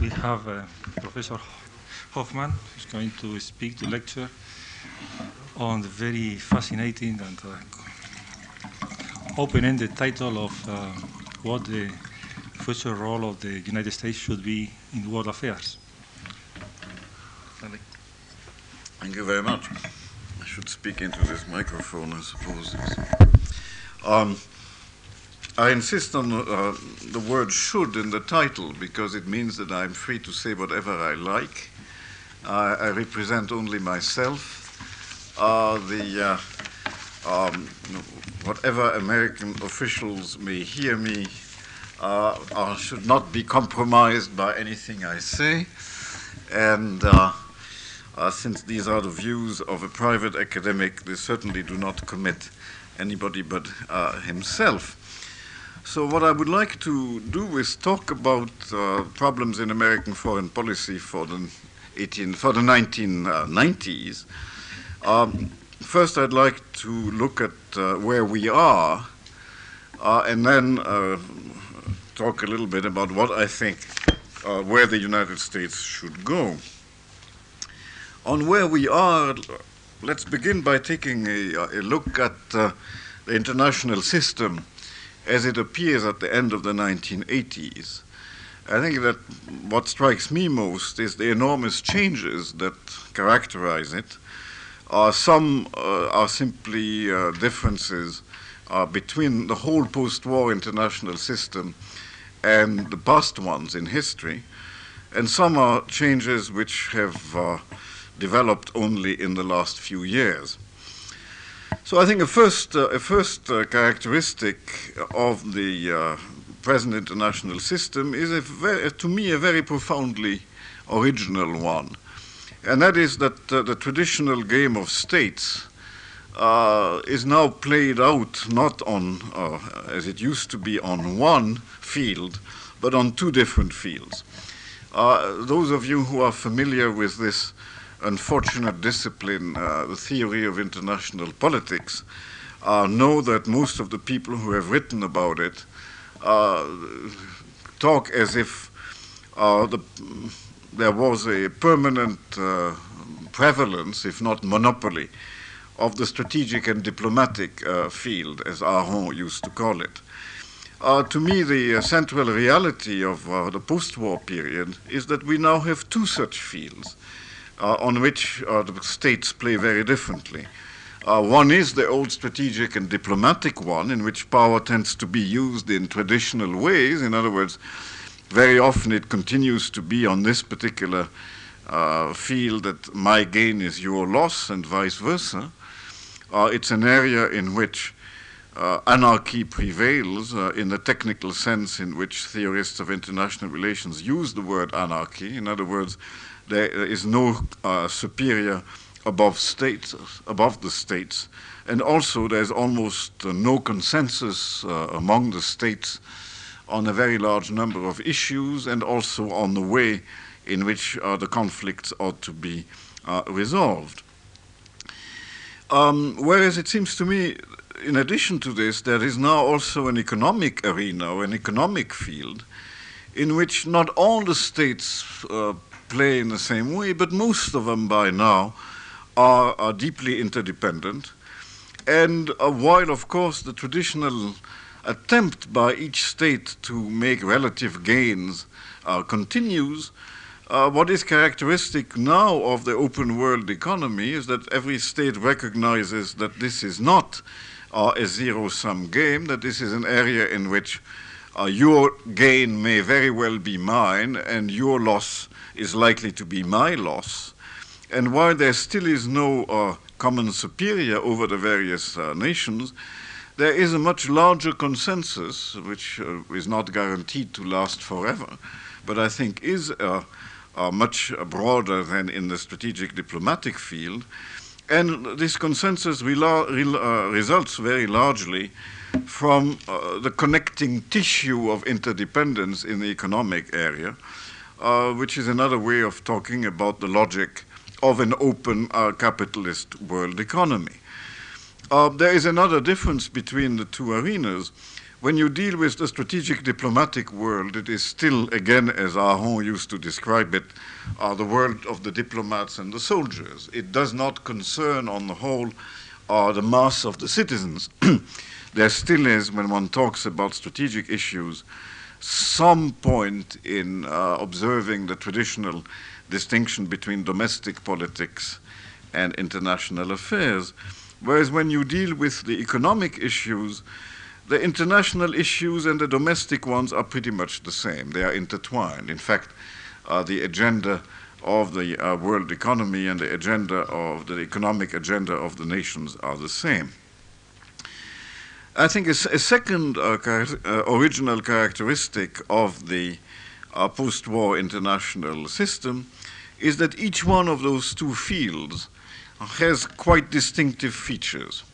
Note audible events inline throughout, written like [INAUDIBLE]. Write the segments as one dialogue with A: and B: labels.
A: we have uh, Professor Hoffman who's going to speak, to lecture on the very fascinating and uh, open-ended title of uh, what the future role of the United States should be in world affairs.
B: Thank you very much. I should speak into this microphone, I suppose. Um, I insist on uh, the word should in the title because it means that I'm free to say whatever I like. I represent only myself. Uh, the, uh, um, whatever American officials may hear me uh, should not be compromised by anything I say. And uh, since these are the views of a private academic, they certainly do not commit anybody but himself. So, what I would like to do is talk about uh, problems in American foreign policy for the 18 for the 1990s. Um, first, I'd like to look at uh, where we are, uh, and then uh, talk a little bit about what I think uh, where the United States should go. On where we are, let's begin by taking a, a look at uh, the international system as it appears at the end of the 1980s. I think that what strikes me most is the enormous changes that characterize it. Uh, some uh, are simply uh, differences uh, between the whole post war international system and the past ones in history, and some are changes which have uh, developed only in the last few years. So I think a first, uh, a first uh, characteristic of the uh, present international system is, very, to me, a very profoundly original one. And that is that uh, the traditional game of states uh, is now played out not on, uh, as it used to be, on one field, but on two different fields. those of you who are familiar with this unfortunate discipline, uh, the theory of international politics, uh, know that most of the people who have written about it uh, talk as if the, there was a permanent prevalence, if not monopoly, of the strategic and diplomatic uh, field, as Aron used to call it. Uh, to me, the uh, central reality of the post war period is that we now have two such fields uh, on which uh, the states play very differently. Uh, one is the old strategic and diplomatic one, in which power tends to be used in traditional ways. In other words, very often it continues to be on this particular uh, field that my gain is your loss, and vice versa. Uh, it's an area in which uh, anarchy prevails in the technical sense in which theorists of international relations use the word anarchy. In other words, there is no uh, superior above states, above the states, and also there's almost uh, no consensus uh, among the states on a very large number of issues, and also on the way in which uh, the conflicts ought to be uh, resolved. Um, whereas it seems to me, in addition to this, there is now also an economic arena an economic field in which not all the states uh, play in the same way, but most of them by now are, are deeply interdependent. And uh, while, of course, the traditional attempt by each state to make relative gains uh, continues, uh, what is characteristic now of the open world economy is that every state recognizes that this is not uh, a zero sum game, that this is an area in which uh, your gain may very well be mine and your loss is likely to be my loss. And while there still is no uh, common superior over the various uh, nations, there is a much larger consensus, which uh, is not guaranteed to last forever, but I think is uh, uh, much broader than in the strategic diplomatic field. And this consensus results very largely from the connecting tissue of interdependence in the economic area uh, which is another way of talking about the logic of an open uh, capitalist world economy. Uh, there is another difference between the two arenas, when you deal with the strategic diplomatic world, it is still, again, as Aron used to describe it, uh, the world of the diplomats and the soldiers. It does not concern, on the whole, uh, the mass of the citizens. [CLEARS THROAT] there still is, when one talks about strategic issues, some point in uh, observing the traditional distinction between domestic politics and international affairs. Whereas when you deal with the economic issues, the international issues and the domestic ones are pretty much the same. They are intertwined. In fact, uh, the agenda of the uh, world economy and the agenda of the economic agenda of the nations are the same. I think a, a second uh, char uh, original characteristic of the uh, post war international system is that each one of those two fields has quite distinctive features.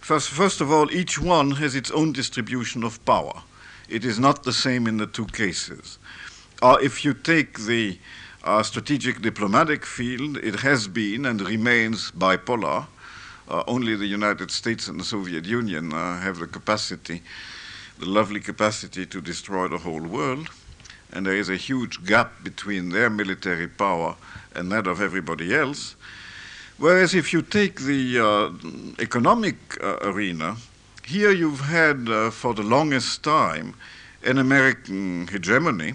B: First, first of all, each one has its own distribution of power. It is not the same in the two cases. Uh, if you take the uh, strategic diplomatic field, it has been and remains bipolar. Uh, only the United States and the Soviet Union uh, have the capacity, the lovely capacity to destroy the whole world. And there is a huge gap between their military power and that of everybody else. Whereas if you take the uh, economic uh, arena, here you've had uh, for the longest time an American hegemony.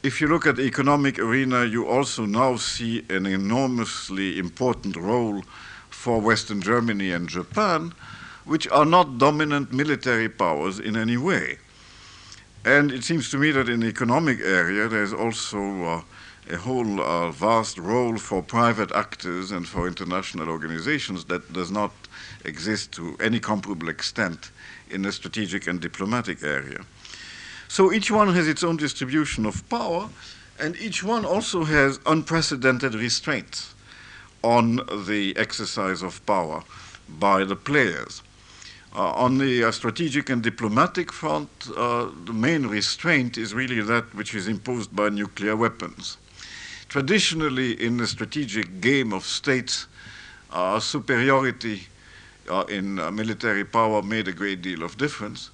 B: If you look at the economic arena, you also now see an enormously important role for Western Germany and Japan, which are not dominant military powers in any way. And it seems to me that in the economic area, there's also uh, a whole uh, vast role for private actors and for international organizations that does not exist to any comparable extent in the strategic and diplomatic area. So each one has its own distribution of power, and each one also has unprecedented restraints on the exercise of power by the players. Uh, on the uh, strategic and diplomatic front, uh, the main restraint is really that which is imposed by nuclear weapons. Traditionally, in the strategic game of states, uh, superiority uh, in uh, military power made a great deal of difference.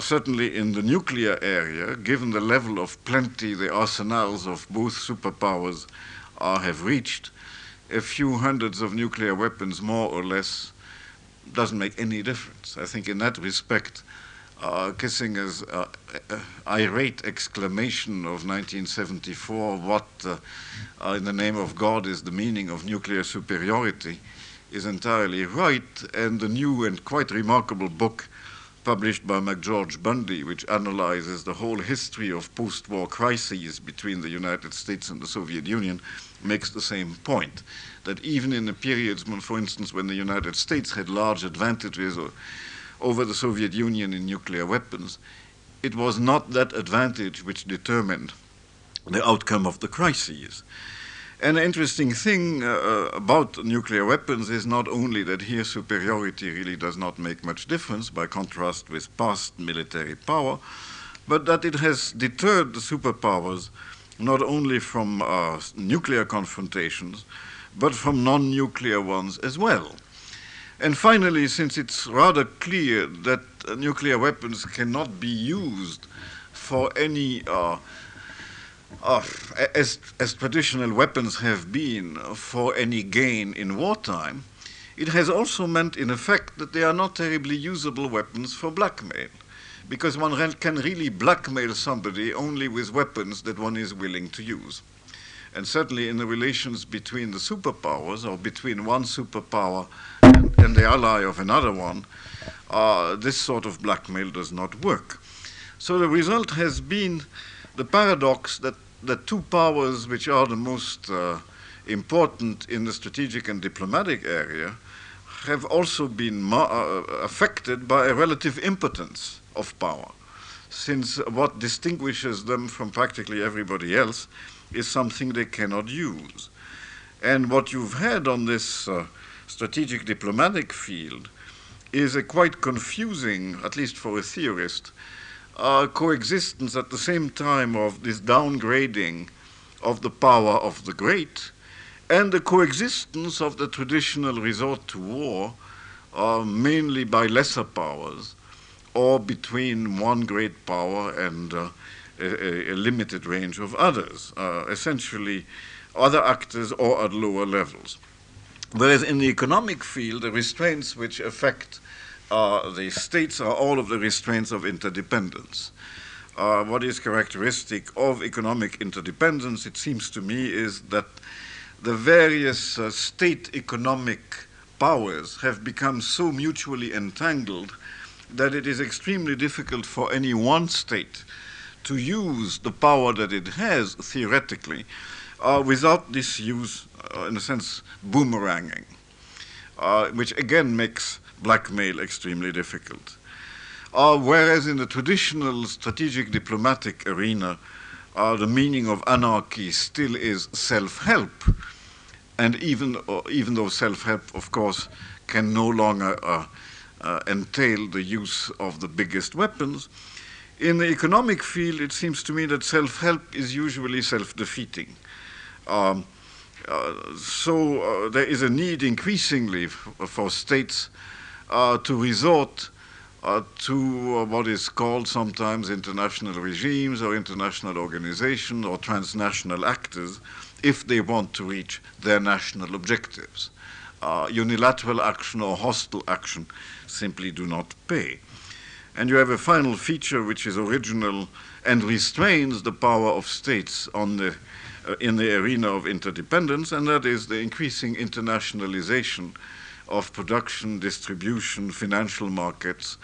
B: Certainly in the nuclear area, given the level of plenty the arsenals of both superpowers have reached, a few hundreds of nuclear weapons, more or less, doesn't make any difference. I think in that respect, uh, Kissinger's uh, uh, irate exclamation of 1974, what uh, uh, in the name of God is the meaning of nuclear superiority, is entirely right. And the new and quite remarkable book published by McGeorge Bundy, which analyzes the whole history of post war crises between the United States and the Soviet Union, makes the same point. That even in the periods, when, for instance, when the United States had large advantages over the Soviet Union in nuclear weapons, it was not that advantage which determined the outcome of the crises. An interesting thing uh, uh, about nuclear weapons is not only that here superiority really does not make much difference by contrast with past military power, but that it has deterred the superpowers not only from uh, nuclear confrontations, but from non nuclear ones as well. And finally, since it's rather clear that uh, nuclear weapons cannot be used for any, as, as traditional weapons have been, for any gain in wartime, it has also meant, in effect, that they are not terribly usable weapons for blackmail. Because one can really blackmail somebody only with weapons that one is willing to use. And certainly in the relations between the superpowers or between one superpower and, and the ally of another one, uh, this sort of blackmail does not work. So the result has been the paradox that the two powers which are the most uh, important in the strategic and diplomatic area have also been uh, affected by a relative impotence of power, since what distinguishes them from practically everybody else is something they cannot use. And what you've had on this uh, strategic diplomatic field is a quite confusing, at least for a theorist, uh, coexistence at the same time of this downgrading of the power of the great and the coexistence of the traditional resort to war uh, mainly by lesser powers or between one great power and uh, a, a, limited range of others, uh, essentially other actors or at lower levels. Whereas in the economic field, the restraints which affect uh, the states are all of the restraints of interdependence. Uh, what is characteristic of economic interdependence, it seems to me, is that the various uh, state economic powers have become so mutually entangled that it is extremely difficult for any one state to use the power that it has theoretically uh, without this use, uh, in a sense, boomeranging, uh, which again makes blackmail extremely difficult. Uh, whereas in the traditional strategic diplomatic arena, uh, the meaning of anarchy still is self-help, and even uh, even though self-help, of course, can no longer entail the use of the biggest weapons, in the economic field, it seems to me that self help is usually self defeating. Um, uh, so uh, there is a need increasingly for states uh, to resort uh, to uh, what is called sometimes international regimes or international organizations or transnational actors if they want to reach their national objectives. Uh, unilateral action or hostile action simply do not pay. And you have a final feature which is original and restrains the power of states on the, uh, in the arena of interdependence, and that is the increasing internationalization of production, distribution, financial markets.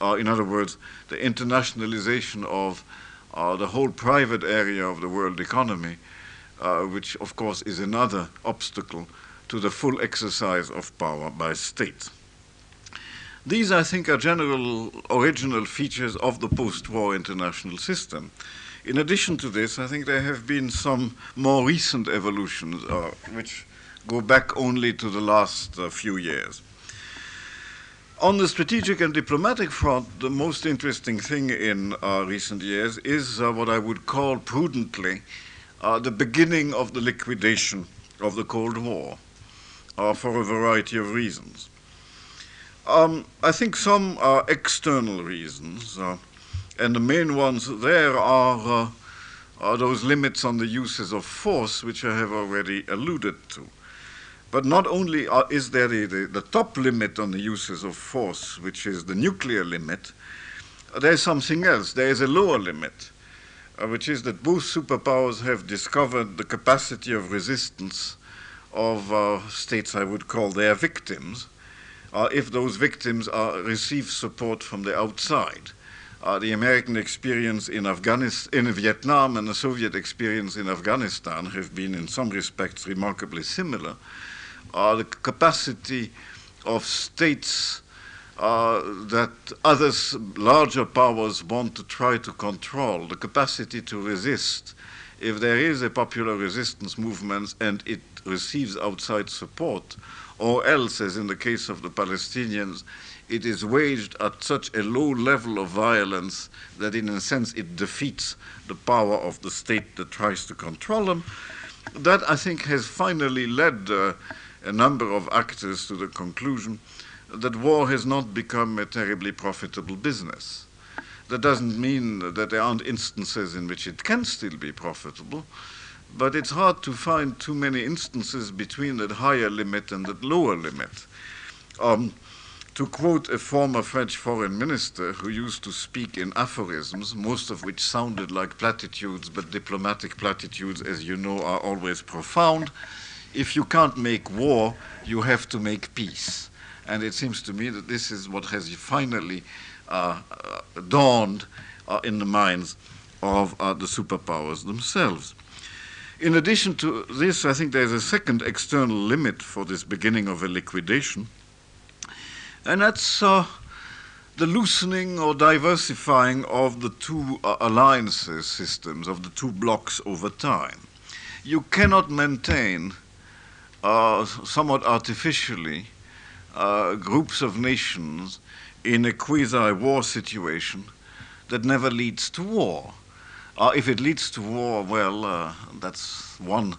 B: Uh, in other words, the internationalization of uh, the whole private area of the world economy, uh, which of course is another obstacle to the full exercise of power by states. These, I think, are general original features of the post-war international system. In addition to this, I think there have been some more recent evolutions, uh, which go back only to the last uh, few years. On the strategic and diplomatic front, the most interesting thing in uh, recent years is uh, what I would call prudently uh, the beginning of the liquidation of the Cold War uh, for a variety of reasons. Um, I think some are external reasons, uh, and the main ones there are, uh, are those limits on the uses of force, which I have already alluded to. But not only are, is there the, the, the, top limit on the uses of force, which is the nuclear limit, there's something else. There is a lower limit, uh, which is that both superpowers have discovered the capacity of resistance of uh, states I would call their victims uh, if those victims are, receive support from the outside. Uh, the American experience in, Afghanistan, in Vietnam and the Soviet experience in Afghanistan have been, in some respects, remarkably similar. Uh, the capacity of states uh, that others, larger powers, want to try to control, the capacity to resist. If there is a popular resistance movement and it receives outside support, or else, as in the case of the Palestinians, it is waged at such a low level of violence that, in a sense, it defeats the power of the state that tries to control them. That, I think, has finally led uh, a number of actors to the conclusion that war has not become a terribly profitable business. That doesn't mean that there aren't instances in which it can still be profitable, but it's hard to find too many instances between that higher limit and that lower limit. Um, to quote a former French foreign minister who used to speak in aphorisms, most of which sounded like platitudes, but diplomatic platitudes, as you know, are always profound. If you can't make war, you have to make peace. And it seems to me that this is what has finally uh, uh, dawned uh, in the minds of uh, the superpowers themselves. In addition to this, I think there's a second external limit for this beginning of a liquidation, and that's uh, the loosening or diversifying of the two uh, alliances systems, of the two blocks over time. You cannot maintain, somewhat artificially, uh, groups of nations in a quasi war situation that never leads to war. Uh, if it leads to war, well, uh, that's one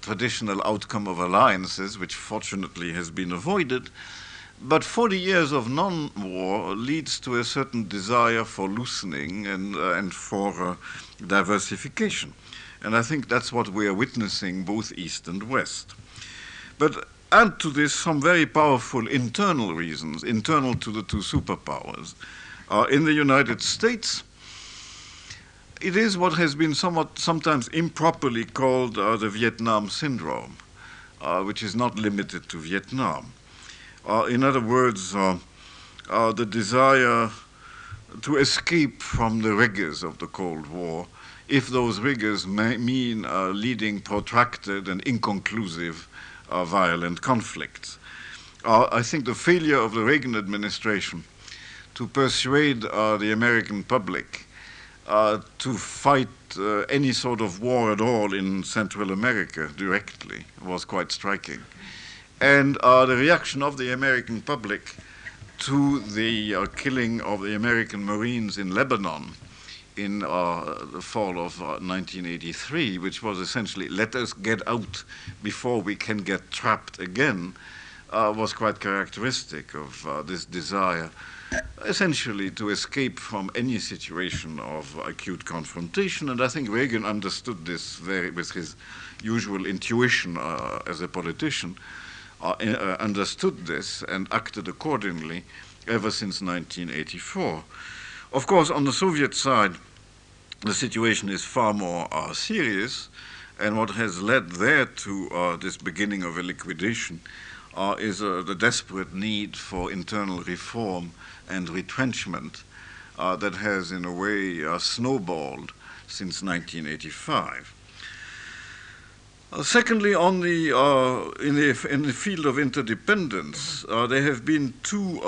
B: traditional outcome of alliances, which fortunately has been avoided. but 40 years of non war leads to a certain desire for loosening and, uh, and for uh, diversification. And I think that's what we are witnessing both East and West. But add to this some very powerful internal reasons, internal to the two superpowers. Uh, in the United States, it is what has been somewhat sometimes improperly called uh, the Vietnam syndrome, uh, which is not limited to Vietnam. Uh, in other words, uh, uh, the desire to escape from the rigors of the Cold War, if those rigors mean leading protracted and inconclusive violent conflicts. I think the failure of the Reagan administration to persuade the American public uh, to fight uh, any sort of war at all in Central America directly was quite striking. And uh, the reaction of the American public to the uh, killing of the American Marines in Lebanon in uh, the fall of 1983, which was essentially let us get out before we can get trapped again, was quite characteristic of this desire essentially to escape from any situation of acute confrontation. And I think Reagan understood this very, with his usual intuition uh, as a politician, uh, uh, understood this and acted accordingly ever since 1984. Of course, on the Soviet side, the situation is far more uh, serious, and what has led there to uh, this beginning of a liquidation uh, is the desperate need for internal reform and retrenchment uh, that has, in a way, uh, snowballed since 1985. Uh, secondly, on the, uh, in, the, in the field of interdependence, uh, there have been two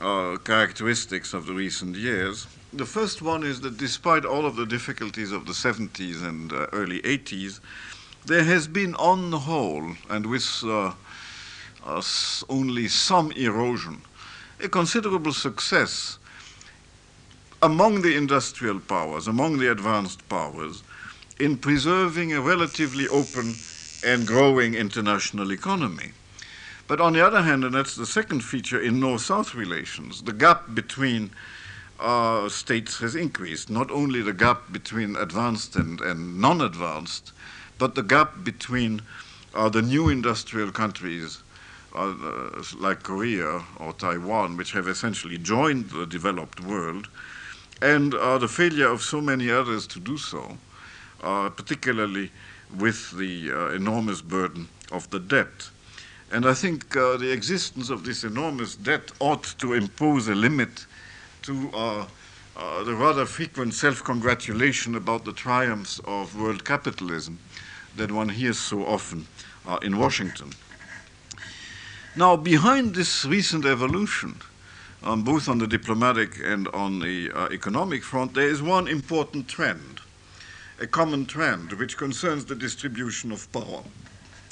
B: uh, characteristics of the recent years. The first one is that despite all of the difficulties of the 70s and early 80s, there has been, on the whole, and with only some erosion, a considerable success among the industrial powers, among the advanced powers, in preserving a relatively open and growing international economy. But on the other hand, and that's the second feature in North South relations, the gap between uh, states has increased. Not only the gap between advanced and, and non advanced, but the gap between uh, the new industrial countries uh, like Korea or Taiwan, which have essentially joined the developed world, and uh, the failure of so many others to do so, uh, particularly with the uh, enormous burden of the debt. And I think uh, the existence of this enormous debt ought to impose a limit to uh, the rather frequent self congratulation about the triumphs of world capitalism that one hears so often in Washington. Now, behind this recent evolution, um, both on the diplomatic and on the uh, economic front, there is one important trend, a common trend, which concerns the distribution of power,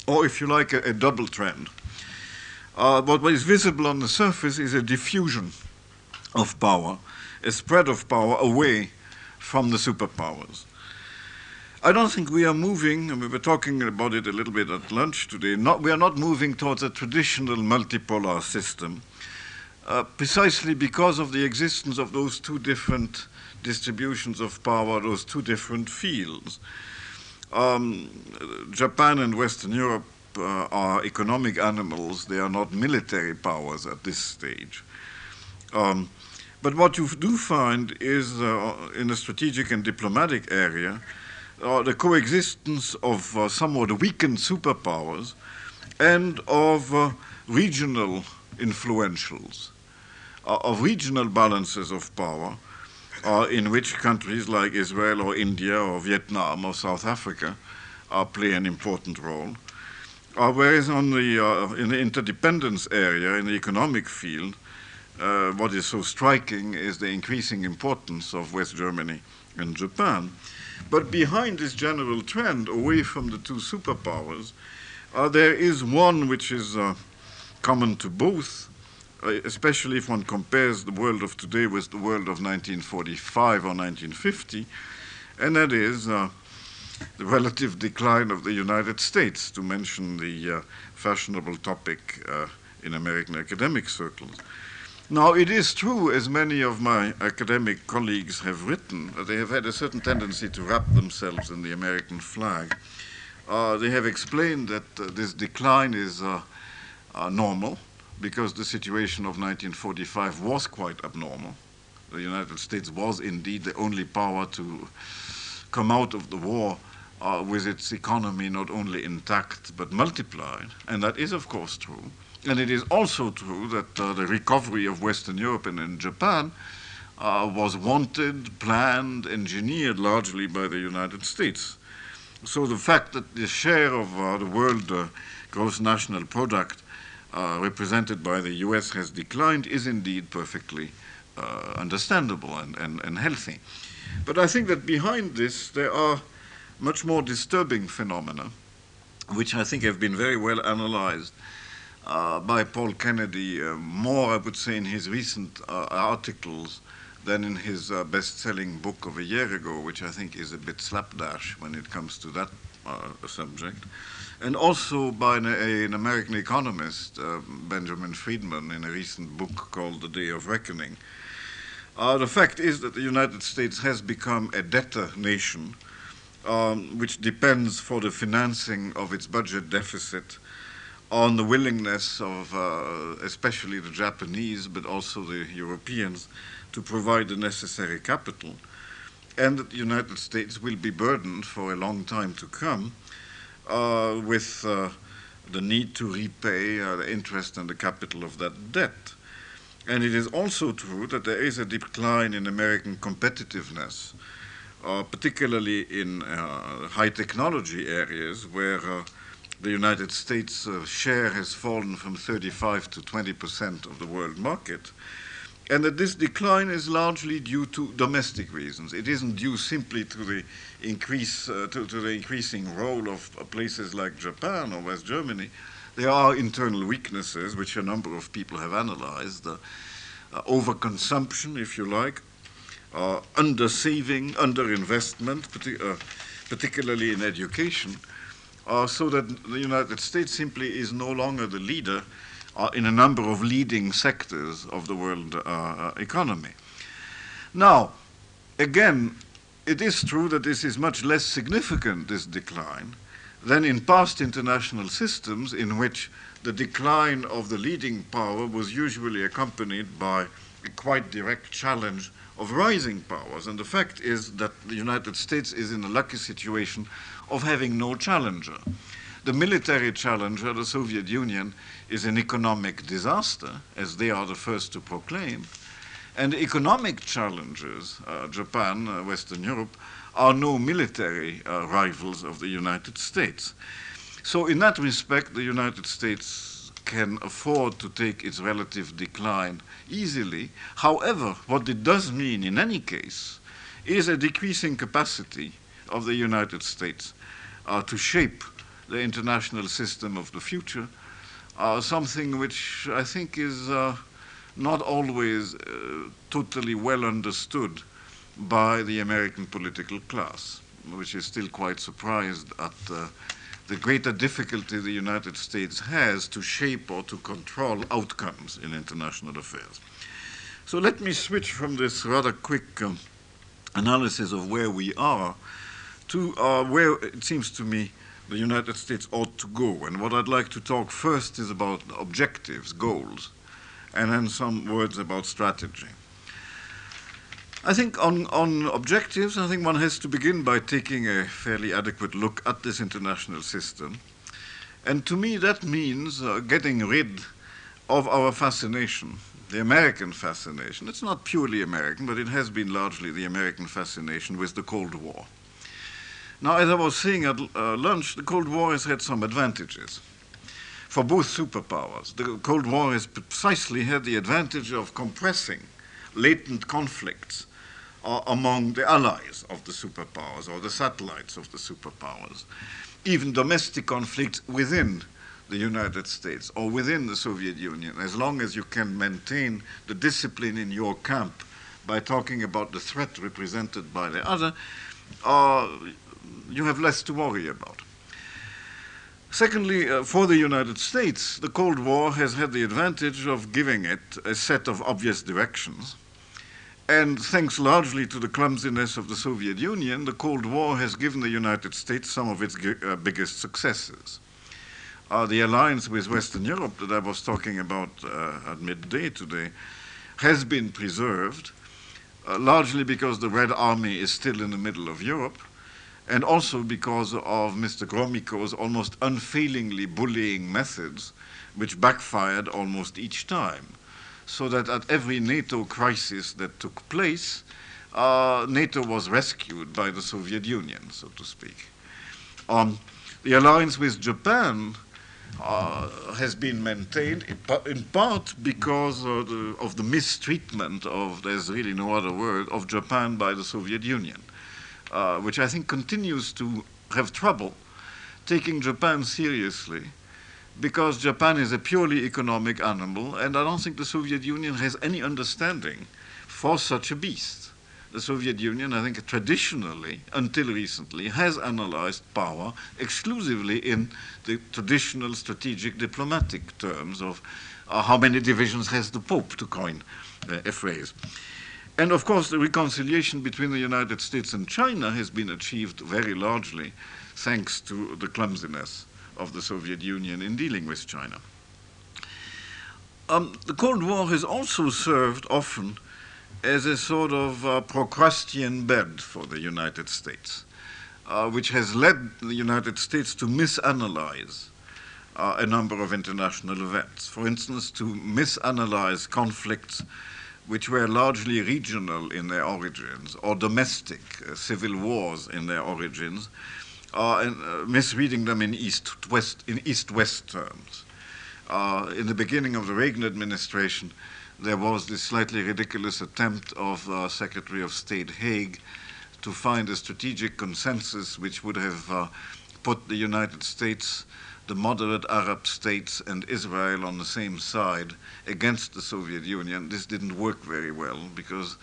B: or if you like, a, a double trend. Uh, what is visible on the surface is a diffusion of power, a spread of power away from the superpowers. I don't think we are moving, and we were talking about it a little bit at lunch today, not, we are not moving towards a traditional multipolar system, uh, precisely because of the existence of those two different distributions of power, those two different fields. Um, Japan and Western Europe uh, are economic animals, they are not military powers at this stage. Um, but what you do find is uh, in the strategic and diplomatic area, uh, the coexistence of uh, somewhat weakened superpowers and of uh, regional influentials, uh, of regional balances of power, uh, in which countries like Israel or India or Vietnam or South Africa uh, play an important role. whereas on the, in the interdependence area, in the economic field, what is so striking is the increasing importance of West Germany and Japan. But behind this general trend away from the two superpowers, uh, there is one which is uh, common to both, uh, especially if one compares the world of today with the world of 1945 or 1950, and that is uh, the relative decline of the United States, to mention the uh, fashionable topic uh, in American academic circles. Now, it is true, as many of my academic colleagues have written, that they have had a certain tendency to wrap themselves in the American flag. Uh, they have explained that uh, this decline is uh, uh normal because the situation of 1945 was quite abnormal. The United States was indeed the only power to come out of the war uh, with its economy not only intact but multiplied, and that is, of course, true. And it is also true that uh, the recovery of Western Europe and in Japan uh, was wanted, planned, engineered largely by the United States. So the fact that the share of uh, the world uh, gross national product uh, represented by the US has declined is indeed perfectly uh, understandable and, and, and healthy. But I think that behind this there are much more disturbing phenomena, which I think have been very well analyzed uh, by Paul Kennedy, uh, more, I would say, in his recent uh, articles than in his uh, best selling book of a year ago, which I think is a bit slapdash when it comes to that uh, subject. And also by an, a, an American economist, uh, Benjamin Friedman, in a recent book called The Day of Reckoning. the fact is that the United States has become a debtor nation, um, which depends for the financing of its budget deficit on the willingness of uh, especially the Japanese, but also the Europeans, to provide the necessary capital, and that the United States will be burdened for a long time to come uh, with uh, the need to repay uh, the interest and the capital of that debt. And it is also true that there is a decline in American competitiveness, uh, particularly in uh, high technology areas where the United States share has fallen from 35 to 20 percent of the world market, and that this decline is largely due to domestic reasons. It isn't due simply to the increase uh, to, to, the increasing role of uh, places like Japan or West Germany. There are internal weaknesses which a number of people have analyzed: uh, overconsumption, if you like, uh, under saving, under investment, partic- uh, particularly in education uh, so that the United States simply is no longer the leader uh, in a number of leading sectors of the world uh, economy. Now, again, it is true that this is much less significant, this decline, than in past international systems in which the decline of the leading power was usually accompanied by a quite direct challenge of rising powers. And the fact is that the United States is in a lucky situation of having no challenger. The military challenger, the Soviet Union, is an economic disaster, as they are the first to proclaim. And economic challenges, uh, Japan, uh, Western Europe, are no military uh, rivals of the United States. So, in that respect, the United States can afford to take its relative decline easily. However, what it does mean in any case is a decreasing capacity of the United States uh, to shape the international system of the future, uh, something which I think is uh, not always uh, totally well understood by the American political class, which is still quite surprised at uh, the greater difficulty the United States has to shape or to control outcomes in international affairs. So let me switch from this rather quick um, analysis of where we are to uh, where it seems to me the United States ought to go. And what I'd like to talk first is about objectives, goals, and then some words about strategy. I think on, on objectives, I think one has to begin by taking a fairly adequate look at this international system. And to me, that means uh, getting rid of our fascination, the American fascination. It's not purely American, but it has been largely the American fascination with the Cold War. Now, as I was saying at uh, lunch, the Cold War has had some advantages for both superpowers. The Cold War has precisely had the advantage of compressing latent conflicts uh, among the allies of the superpowers or the satellites of the superpowers, even domestic conflicts within the United States or within the Soviet Union, as long as you can maintain the discipline in your camp by talking about the threat represented by the other, uh, you have less to worry about. Secondly, uh, for the United States, the Cold War has had the advantage of giving it a set of obvious directions. And thanks largely to the clumsiness of the Soviet Union, the Cold War has given the United States some of its uh, biggest successes. Uh, the alliance with Western Europe that I was talking about uh, at midday today has been preserved, uh, largely because the Red Army is still in the middle of Europe, and also because of Mr. Gromyko's almost unfailingly bullying methods, which backfired almost each time. So that at every NATO crisis that took place, uh, NATO was rescued by the Soviet Union, so to speak. Um, the alliance with Japan uh, has been maintained in part because of the, of the, mistreatment of, there's really no other word, of Japan by the Soviet Union, uh, which I think continues to have trouble taking Japan seriously because Japan is a purely economic animal, and I don't think the Soviet Union has any understanding for such a beast the Soviet Union, I think traditionally, until recently, has analyzed power exclusively in the traditional strategic diplomatic terms of uh, how many divisions has the Pope, to coin uh, a phrase. And of course, the reconciliation between the United States and China has been achieved very largely thanks to the clumsiness of the Soviet Union in dealing with China. Um, the Cold War has also served often as a sort of uh, Procrustean bed for the United States, uh, which has led the United States to misanalyze uh, a number of international events. For instance, to misanalyze conflicts which were largely regional in their origins or domestic uh, civil wars in their origins, uh, and uh, misreading them in east-west in east-west terms. in the beginning of the Reagan administration, there was this slightly ridiculous attempt of uh, Secretary of State Haig to find a strategic consensus which would have uh, put the United States, the moderate Arab states, and Israel on the same side against the Soviet Union. This didn't work very well because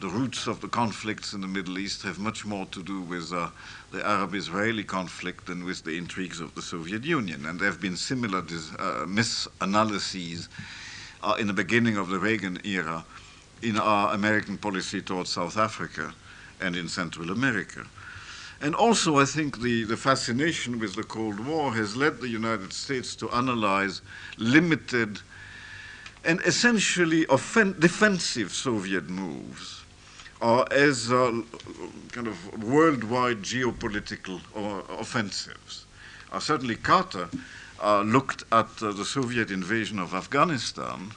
B: the roots of the conflicts in the Middle East have much more to do with uh, the Arab Israeli conflict than with the intrigues of the Soviet Union. And there have been similar uh, misanalyses uh, in the beginning of the Reagan era in our American policy towards South Africa and in Central America. And also, I think the, the fascination with the Cold War has led the United States to analyze limited and essentially defensive Soviet moves uh, as uh, kind of worldwide geopolitical uh, offensives. Uh, certainly, Carter uh, looked at uh, the Soviet invasion of Afghanistan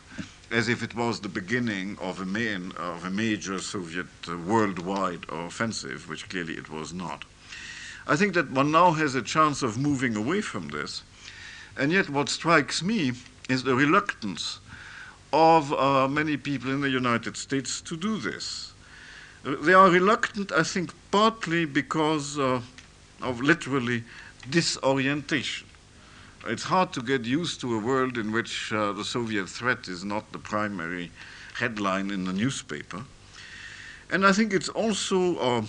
B: as if it was the beginning of a, main, of a major Soviet uh, worldwide offensive, which clearly it was not. I think that one now has a chance of moving away from this, and yet what strikes me is the reluctance of uh, many people in the United States to do this. They are reluctant, I think, partly because uh, of literally disorientation it's hard to get used to a world in which uh, the Soviet threat is not the primary headline in the newspaper. And I think it's also uh,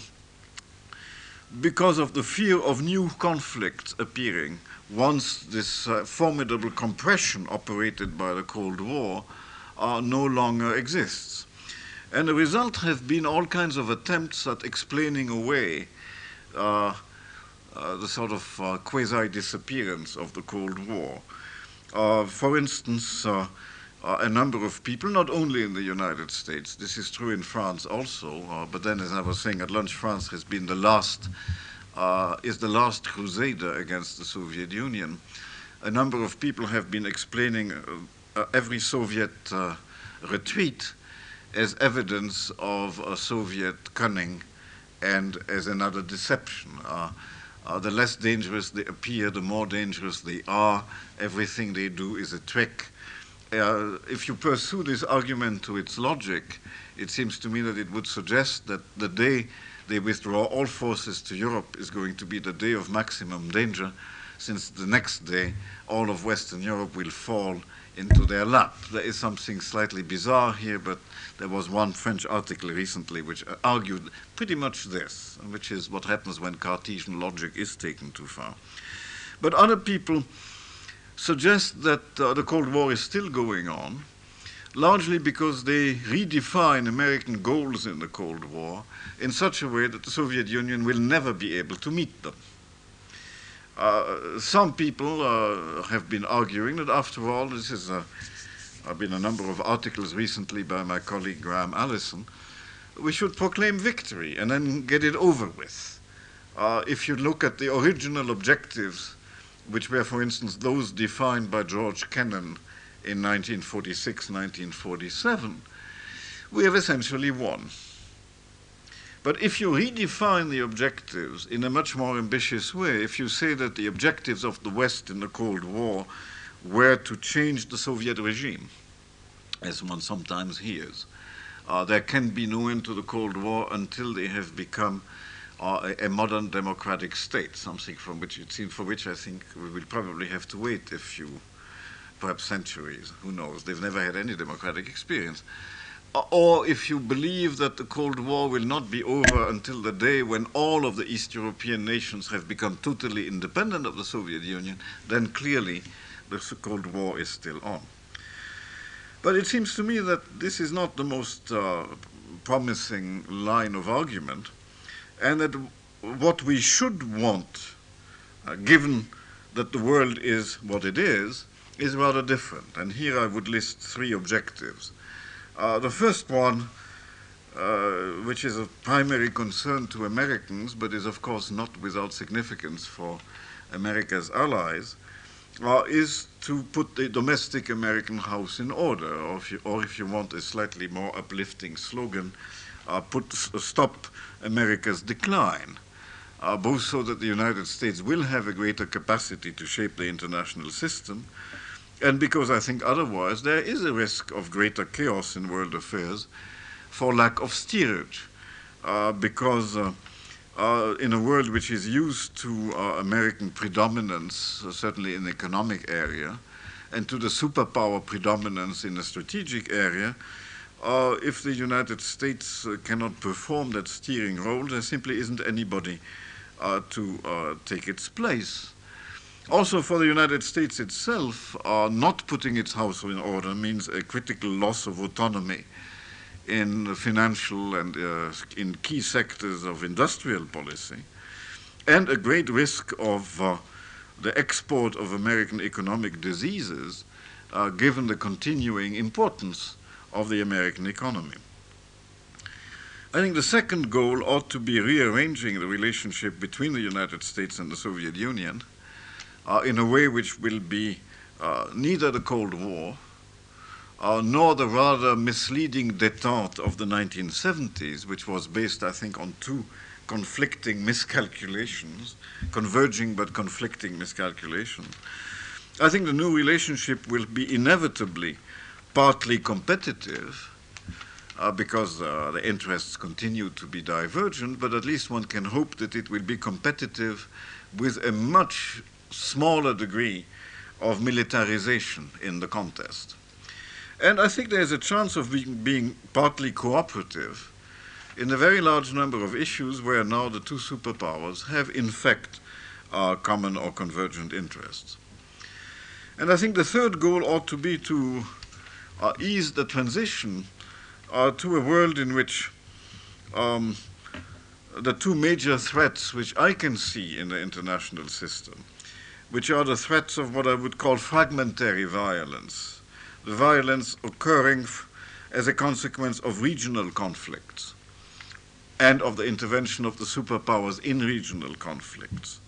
B: because of the fear of new conflicts appearing once this uh, formidable compression operated by the Cold War uh, no longer exists. And the result have been all kinds of attempts at explaining away uh, Uh, the sort of uh, quasi disappearance of the Cold War. Uh, for instance, uh, uh, a number of people, not only in the United States, this is true in France also, but then, as I was saying at lunch, France has been the last, is the last crusader against the Soviet Union. A number of people have been explaining every Soviet retreat as evidence of Soviet cunning and as another deception. Uh, uh, the less dangerous they appear, the more dangerous they are. Everything they do is a trick. Uh, if you pursue this argument to its logic, it seems to me that it would suggest that the day they withdraw all forces to Europe is going to be the day of maximum danger, since the next day all of Western Europe will fall into their lap. There is something slightly bizarre here, but there was one French article recently which argued pretty much this, which is what happens when Cartesian logic is taken too far. But other people suggest that uh, the Cold War is still going on, largely because they redefine American goals in the Cold War in such a way that the Soviet Union will never be able to meet them. Uh, some people uh, have been arguing that, after all, this is been a number of articles recently by my colleague Graham Allison. We should proclaim victory and then get it over with. Uh, if you look at the original objectives, which were, for instance, those defined by George Kennan in 1946 1947, we have essentially won. But if you redefine the objectives in a much more ambitious way, if you say that the objectives of the West in the Cold War were to change the Soviet regime, as one sometimes hears, uh, there can be no end to the Cold War until they have become uh, a, a, modern democratic state, something from which it seems for which I think we will probably have to wait a few, perhaps centuries. Who knows? They've never had any democratic experience or if you believe that the Cold War will not be over until the day when all of the East European nations have become totally independent of the Soviet Union, then clearly the Cold War is still on. But it seems to me that this is not the most uh, promising line of argument, and that what we should want, uh, given that the world is what it is, is rather different. And here I would list three objectives. Uh, the first one, uh, which is of primary concern to Americans, but is of course not without significance for America's allies, uh, is to put the domestic American house in order, or if you, or if you want a slightly more uplifting slogan, uh, put stop America's decline. Uh, both so that the United States will have a greater capacity to shape the international system, and because I think otherwise there is a risk of greater chaos in world affairs for lack of steerage. Uh, because uh, uh, in a world which is used to uh, American predominance, uh, certainly in the economic area, and to the superpower predominance in the strategic area, uh, if the United States cannot perform that steering role, there simply isn't anybody to take its place. Also, for the United States itself, uh, not putting its house in order means a critical loss of autonomy in financial and uh, in key sectors of industrial policy, and a great risk of uh, the export of American economic diseases, uh, given the continuing importance of the American economy. I think the second goal ought to be rearranging the relationship between the United States and the Soviet Union in a way which will be uh, neither the Cold War uh, nor the rather misleading detente of the 1970s, which was based, I think, on two conflicting miscalculations, converging but conflicting miscalculations. I think the new relationship will be inevitably partly competitive. Uh, because uh, the interests continue to be divergent, but at least one can hope that it will be competitive with a much smaller degree of militarization in the contest. And I think there's a chance of being, being partly cooperative in a very large number of issues where now the two superpowers have, in fact, common or convergent interests. And I think the third goal ought to be to uh, ease the transition uh, to a world in which um, the two major threats which I can see in the international system which are the threats of what I would call fragmentary violence, the violence occurring as a consequence of regional conflicts and of the intervention of the superpowers in regional conflicts,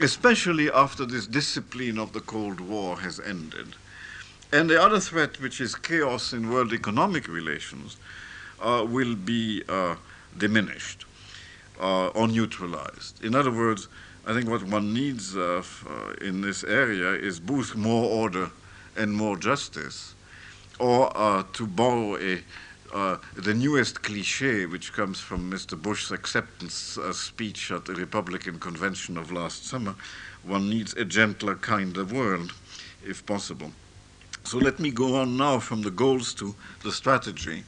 B: especially after this discipline of the Cold War has ended. And the other threat, which is chaos in world economic relations, uh, will be uh, diminished uh, or neutralized. In other words, I think what one needs uh, uh, in this area is both more order and more justice, or uh, to borrow a, uh, the newest cliche, which comes from Mr. Bush's acceptance uh, speech at the Republican convention of last summer, one needs a gentler, kinder world, if possible. So let me go on now from the goals to the strategy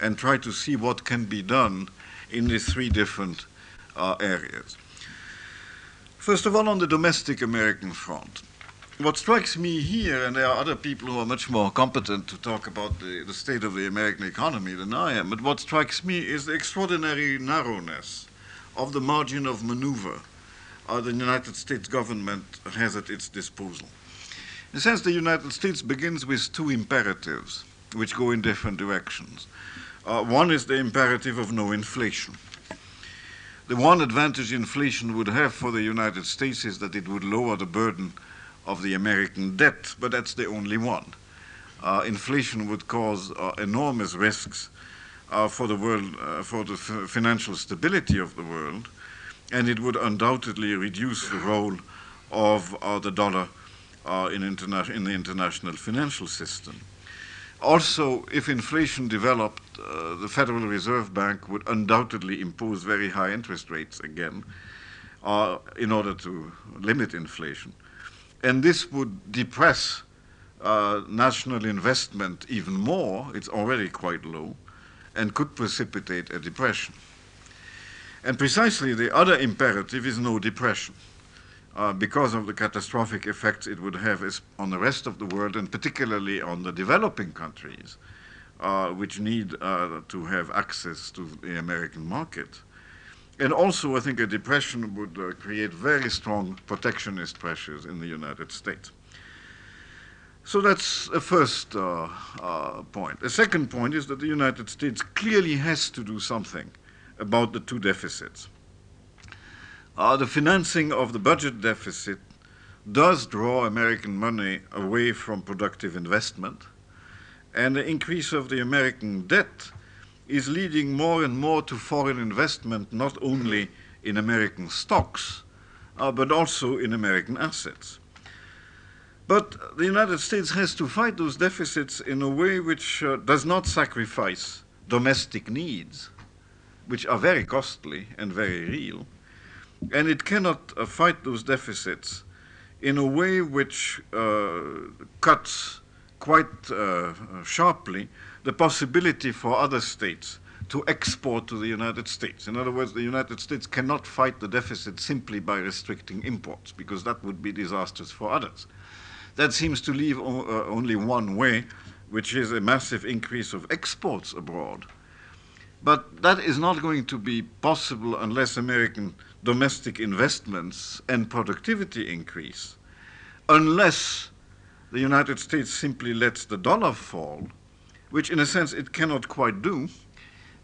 B: and try to see what can be done in these three different uh, areas. First of all, on the domestic American front, what strikes me here, and there are other people who are much more competent to talk about the, the state of the American economy than I am, but what strikes me is the extraordinary narrowness of the margin of maneuver uh, the United States government has at its disposal. In a sense, the United States begins with two imperatives which go in different directions. Uh, one is the imperative of no inflation. The one advantage inflation would have for the United States is that it would lower the burden of the American debt, but that's the only one. Uh, inflation would cause uh, enormous risks uh, for the world, uh, for the financial stability of the world, and it would undoubtedly reduce the role of uh, the dollar uh, in, interna- in the international financial system. Also, if inflation developed, uh, the Federal Reserve Bank would undoubtedly impose very high interest rates again uh, in order to limit inflation. And this would depress uh, national investment even more, it's already quite low, and could precipitate a depression. And precisely the other imperative is no depression. Uh, because of the catastrophic effects it would have on the rest of the world and particularly on the developing countries, uh, which need uh, to have access to the American market. And also, I think a depression would uh, create very strong protectionist pressures in the United States. So that's a first uh, uh, point. A second point is that the United States clearly has to do something about the two deficits. Uh, the financing of the budget deficit does draw American money away from productive investment, and the increase of the American debt is leading more and more to foreign investment, not only in American stocks, uh, but also in American assets. But the United States has to fight those deficits in a way which uh, does not sacrifice domestic needs, which are very costly and very real and it cannot uh, fight those deficits in a way which uh, cuts quite uh, sharply the possibility for other states to export to the United States. In other words, the United States cannot fight the deficit simply by restricting imports, because that would be disastrous for others. That seems to leave uh, only one way, which is a massive increase of exports abroad. But that is not going to be possible unless American domestic investments and productivity increase, unless the United States simply lets the dollar fall, which in a sense it cannot quite do,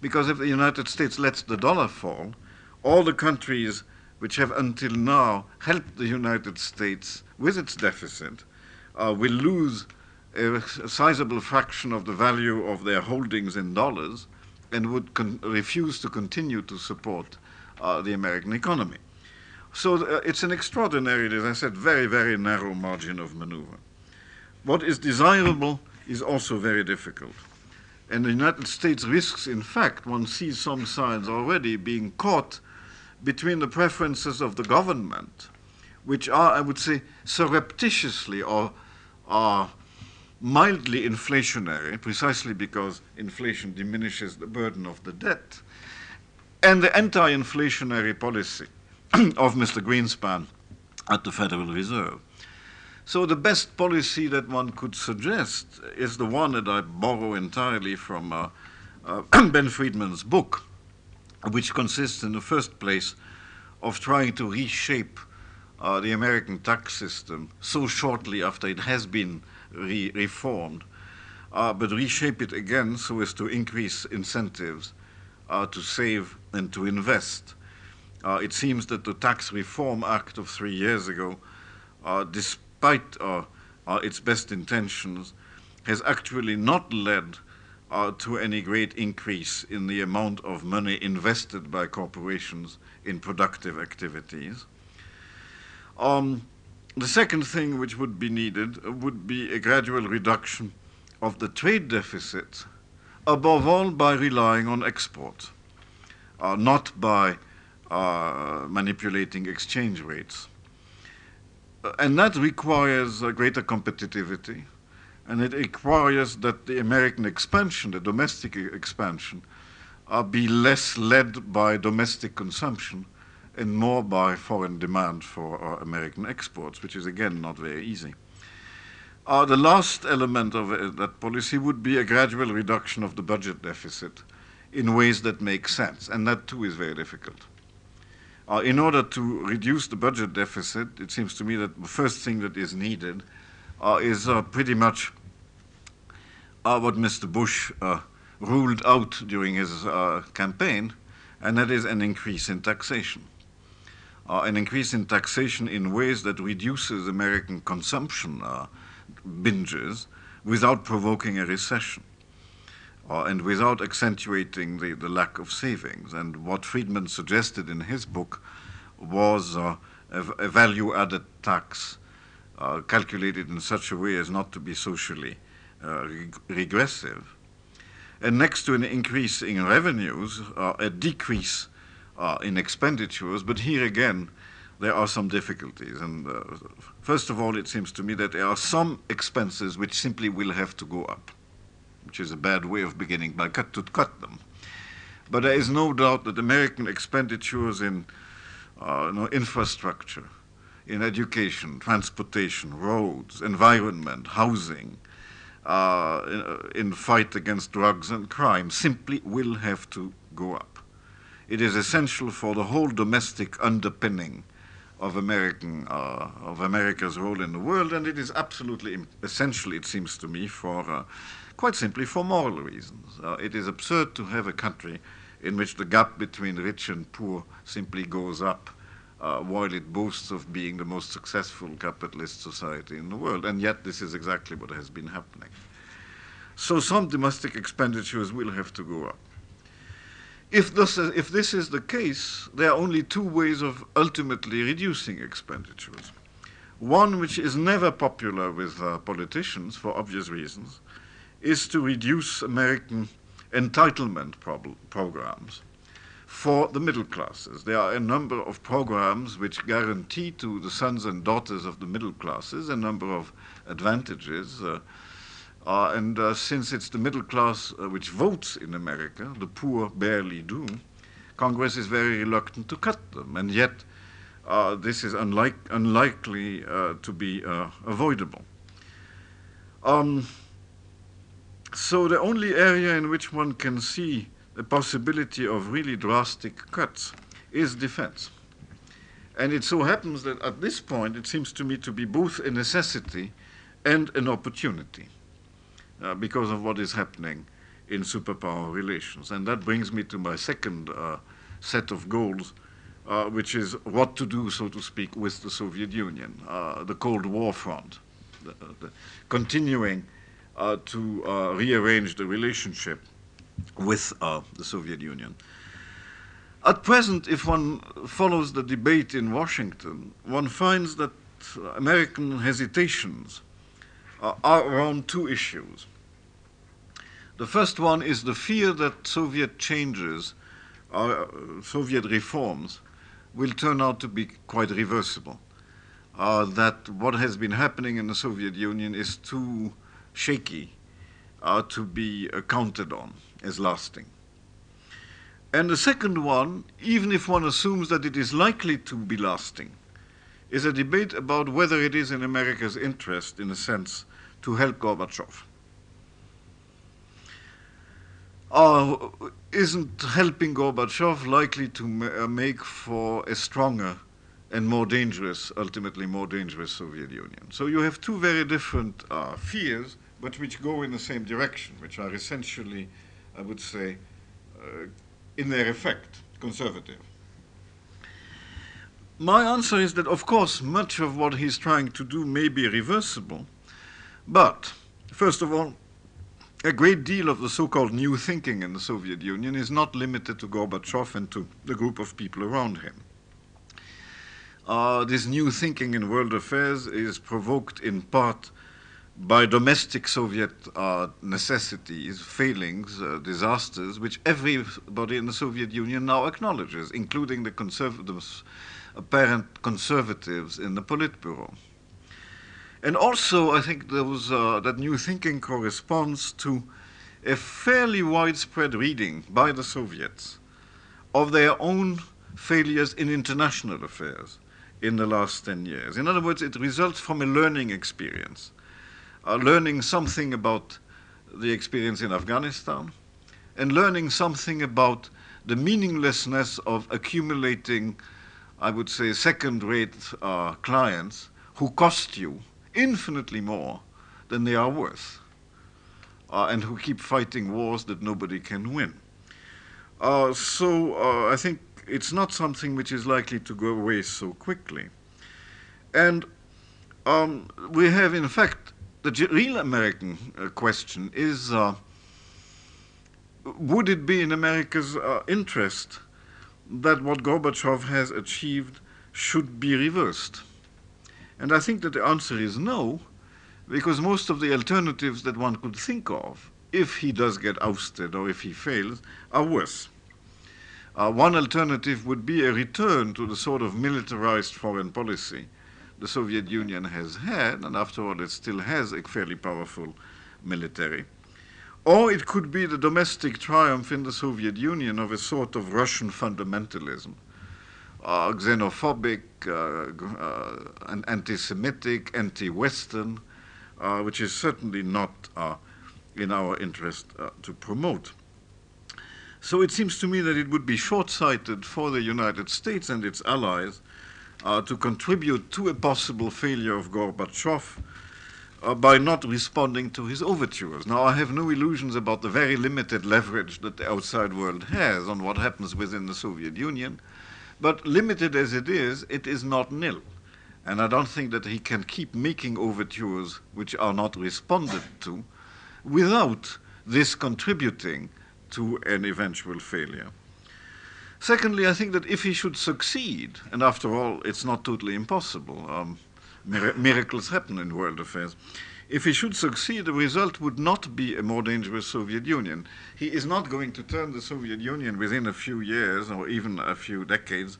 B: because if the United States lets the dollar fall, all the countries which have until now helped the United States with its deficit uh, will lose a, a sizable fraction of the value of their holdings in dollars and would refuse to continue to support uh, the American economy. So uh, it's an extraordinary, as I said, very, very narrow margin of maneuver. What is desirable is also very difficult. And the United States risks, in fact, one sees some signs already being caught between the preferences of the government, which are, I would say, surreptitiously or are mildly inflationary, precisely because inflation diminishes the burden of the debt, and the anti inflationary policy [CLEARS THROAT] of Mr. Greenspan at the Federal Reserve. So, the best policy that one could suggest is the one that I borrow entirely from uh, uh, [CLEARS THROAT] Ben Friedman's book, which consists, in the first place, of trying to reshape uh, the American tax system so shortly after it has been re- reformed, uh, but reshape it again so as to increase incentives uh, to save and to invest. Uh, it seems that the Tax Reform Act of three years ago, uh, despite uh, uh, its best intentions, has actually not led to any great increase in the amount of money invested by corporations in productive activities. Um, the second thing which would be needed would be a gradual reduction of the trade deficit, above all by relying on exports, uh, not by uh, manipulating exchange rates. Uh, and that requires greater competitivity, and it requires that the American expansion, the domestic expansion, be less led by domestic consumption and more by foreign demand for uh, American exports, which is again not very easy. Uh, the last element of uh, that policy would be a gradual reduction of the budget deficit in ways that make sense, and that too is very difficult. Uh, in order to reduce the budget deficit, it seems to me that the first thing that is needed uh, is uh, pretty much what Mr. Bush ruled out during his campaign, and that is an increase in taxation. An increase in taxation in ways that reduces American consumption binges without provoking a recession uh, and without accentuating the, the lack of savings. And what Friedman suggested in his book was uh, a, a value added tax uh, calculated in such a way as not to be socially uh, reg- regressive. And next to an increase in revenues, uh, a decrease uh, in expenditures, but here again, there are some difficulties. And uh, first of all, it seems to me that there are some expenses which simply will have to go up, which is a bad way of beginning by cut to cut them. But there is no doubt that American expenditures in uh, you know, infrastructure, in education, transportation, roads, environment, housing, uh, in, in fight against drugs and crime simply will have to go up. It is essential for the whole domestic underpinning of American uh, of America's role in the world, and it is absolutely essential, it seems to me, for uh, quite simply for moral reasons. Uh, it is absurd to have a country in which the gap between rich and poor simply goes up, uh, while it boasts of being the most successful capitalist society in the world, and yet this is exactly what has been happening. So some domestic expenditures will have to go up. If this, if this is the case, there are only two ways of ultimately reducing expenditures. One, which is never popular with uh, politicians for obvious reasons, is to reduce American entitlement prob- programs for the middle classes. There are a number of programs which guarantee to the sons and daughters of the middle classes a number of advantages. Uh, uh, and uh, since it's the middle class uh, which votes in America, the poor barely do, Congress is very reluctant to cut them. And yet, uh, this is unlike, unlikely uh, to be uh, avoidable. Um, so, the only area in which one can see the possibility of really drastic cuts is defense. And it so happens that at this point, it seems to me to be both a necessity and an opportunity uh, because of what is happening in superpower relations. And that brings me to my second uh, set of goals, uh, which is what to do, so to speak, with the Soviet Union, uh, the Cold War front, the, the continuing uh, to uh, rearrange the relationship with the Soviet Union. At present, if one follows the debate in Washington, one finds that American hesitations uh, are around two issues. The first one is the fear that Soviet changes, uh, Soviet reforms, will turn out to be quite reversible. Uh, that what has been happening in the Soviet Union is too shaky uh, to be counted on as lasting. And the second one, even if one assumes that it is likely to be lasting, is a debate about whether it is in America's interest, in a sense, to help Gorbachev. Uh, isn't helping Gorbachev likely to ma- uh, make for a stronger and more dangerous, ultimately more dangerous Soviet Union? So you have two very different uh, fears, but which go in the same direction, which are essentially, I would say, uh, in their effect, conservative. My answer is that, of course, much of what he's trying to do may be reversible, but, first of all, a great deal of the so called new thinking in the Soviet Union is not limited to Gorbachev and to the group of people around him. Uh, this new thinking in world affairs is provoked in part by domestic Soviet uh, necessities, failings, uh, disasters, which everybody in the Soviet Union now acknowledges, including the conservatives, apparent conservatives in the Politburo. And also, I think those, uh, that new thinking corresponds to a fairly widespread reading by the Soviets of their own failures in international affairs in the last 10 years. In other words, it results from a learning experience, uh, learning something about the experience in Afghanistan, and learning something about the meaninglessness of accumulating, I would say, second rate uh, clients who cost you infinitely more than they are worth, uh, and who keep fighting wars that nobody can win. Uh, so uh, I think it's not something which is likely to go away so quickly. And um, we have, in fact, the real American uh, question is uh, would it be in America's interest that what Gorbachev has achieved should be reversed? And I think that the answer is no, because most of the alternatives that one could think of, if he does get ousted or if he fails, are worse. Uh, one alternative would be a return to the sort of militarized foreign policy the Soviet Union has had, and after all, it still has a fairly powerful military. Or it could be the domestic triumph in the Soviet Union of a sort of Russian fundamentalism, uh, xenophobic, uh, uh, anti Semitic, anti Western, uh, which is certainly not uh, in our interest uh, to promote. So it seems to me that it would be short sighted for the United States and its allies to contribute to a possible failure of Gorbachev uh, by not responding to his overtures. Now, I have no illusions about the very limited leverage that the outside world has on what happens within the Soviet Union, but limited as it is, it is not nil. And I don't think that he can keep making overtures which are not responded to without this contributing to an eventual failure. Secondly, I think that if he should succeed, and after all, it's not totally impossible, um, mir- miracles happen in world affairs. If he should succeed, the result would not be a more dangerous Soviet Union. He is not going to turn the Soviet Union within a few years or even a few decades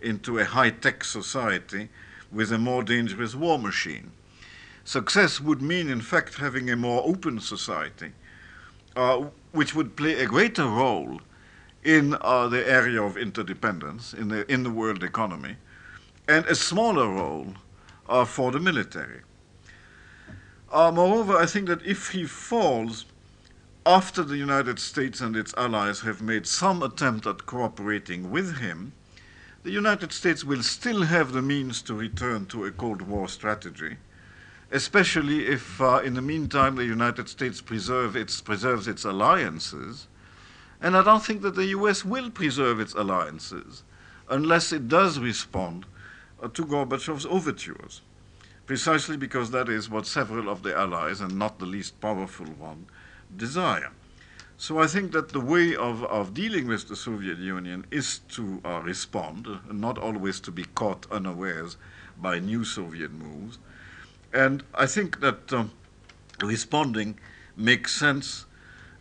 B: into a high tech society with a more dangerous war machine. Success would mean, in fact, having a more open society, uh, which would play a greater role in uh, the area of interdependence in the, in the world economy, and a smaller role uh, for the military. Uh, moreover, I think that if he falls after the United States and its allies have made some attempt at cooperating with him, the United States will still have the means to return to a Cold War strategy, especially if, uh, in the meantime, the United States preserve its, preserves its alliances and I don't think that the US will preserve its alliances unless it does respond to Gorbachev's overtures, precisely because that is what several of the allies, and not the least powerful one, desire. So I think that the way of, of dealing with the Soviet Union is to uh, respond, uh, not always to be caught unawares by new Soviet moves. And I think that um, responding makes sense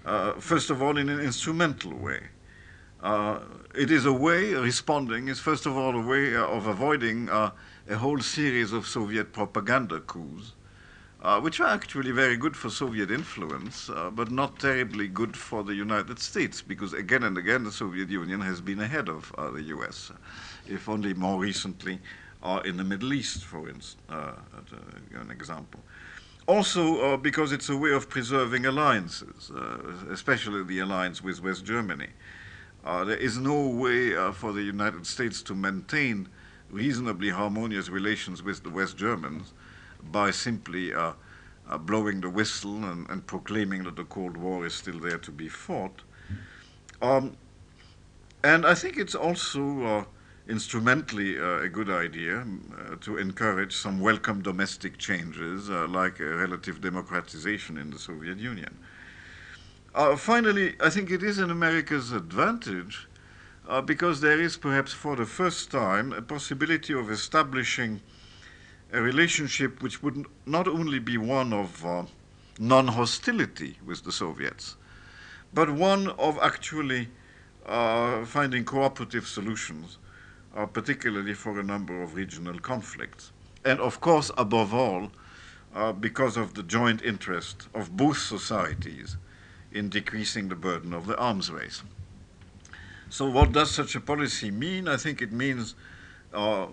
B: uh, first of all, in an instrumental way. Uh, it is a way, responding is first of all a way of avoiding uh, a whole series of Soviet propaganda coups, uh, which are actually very good for Soviet influence, uh, but not terribly good for the United States, because again and again the Soviet Union has been ahead of uh, the US, if only more recently in the Middle East, for instance, an example also uh, because it's a way of preserving alliances, uh, especially the alliance with West Germany. Uh, there is no way uh, for the United States to maintain reasonably harmonious relations with the West Germans by simply uh, blowing the whistle and, and, proclaiming that the Cold War is still there to be fought. Um, and I think it's also instrumentally uh, a good idea uh, to encourage some welcome domestic changes, uh, like relative democratization in the Soviet Union. Uh, finally, I think it is in America's advantage uh, because there is perhaps for the first time a possibility of establishing a relationship which would not only be one of uh, non hostility with the Soviets, but one of actually finding cooperative solutions uh, particularly for a number of regional conflicts. And of course, above all, uh, because of the joint interest of both societies in decreasing the burden of the arms race. So, what does such a policy mean? I think it means uh,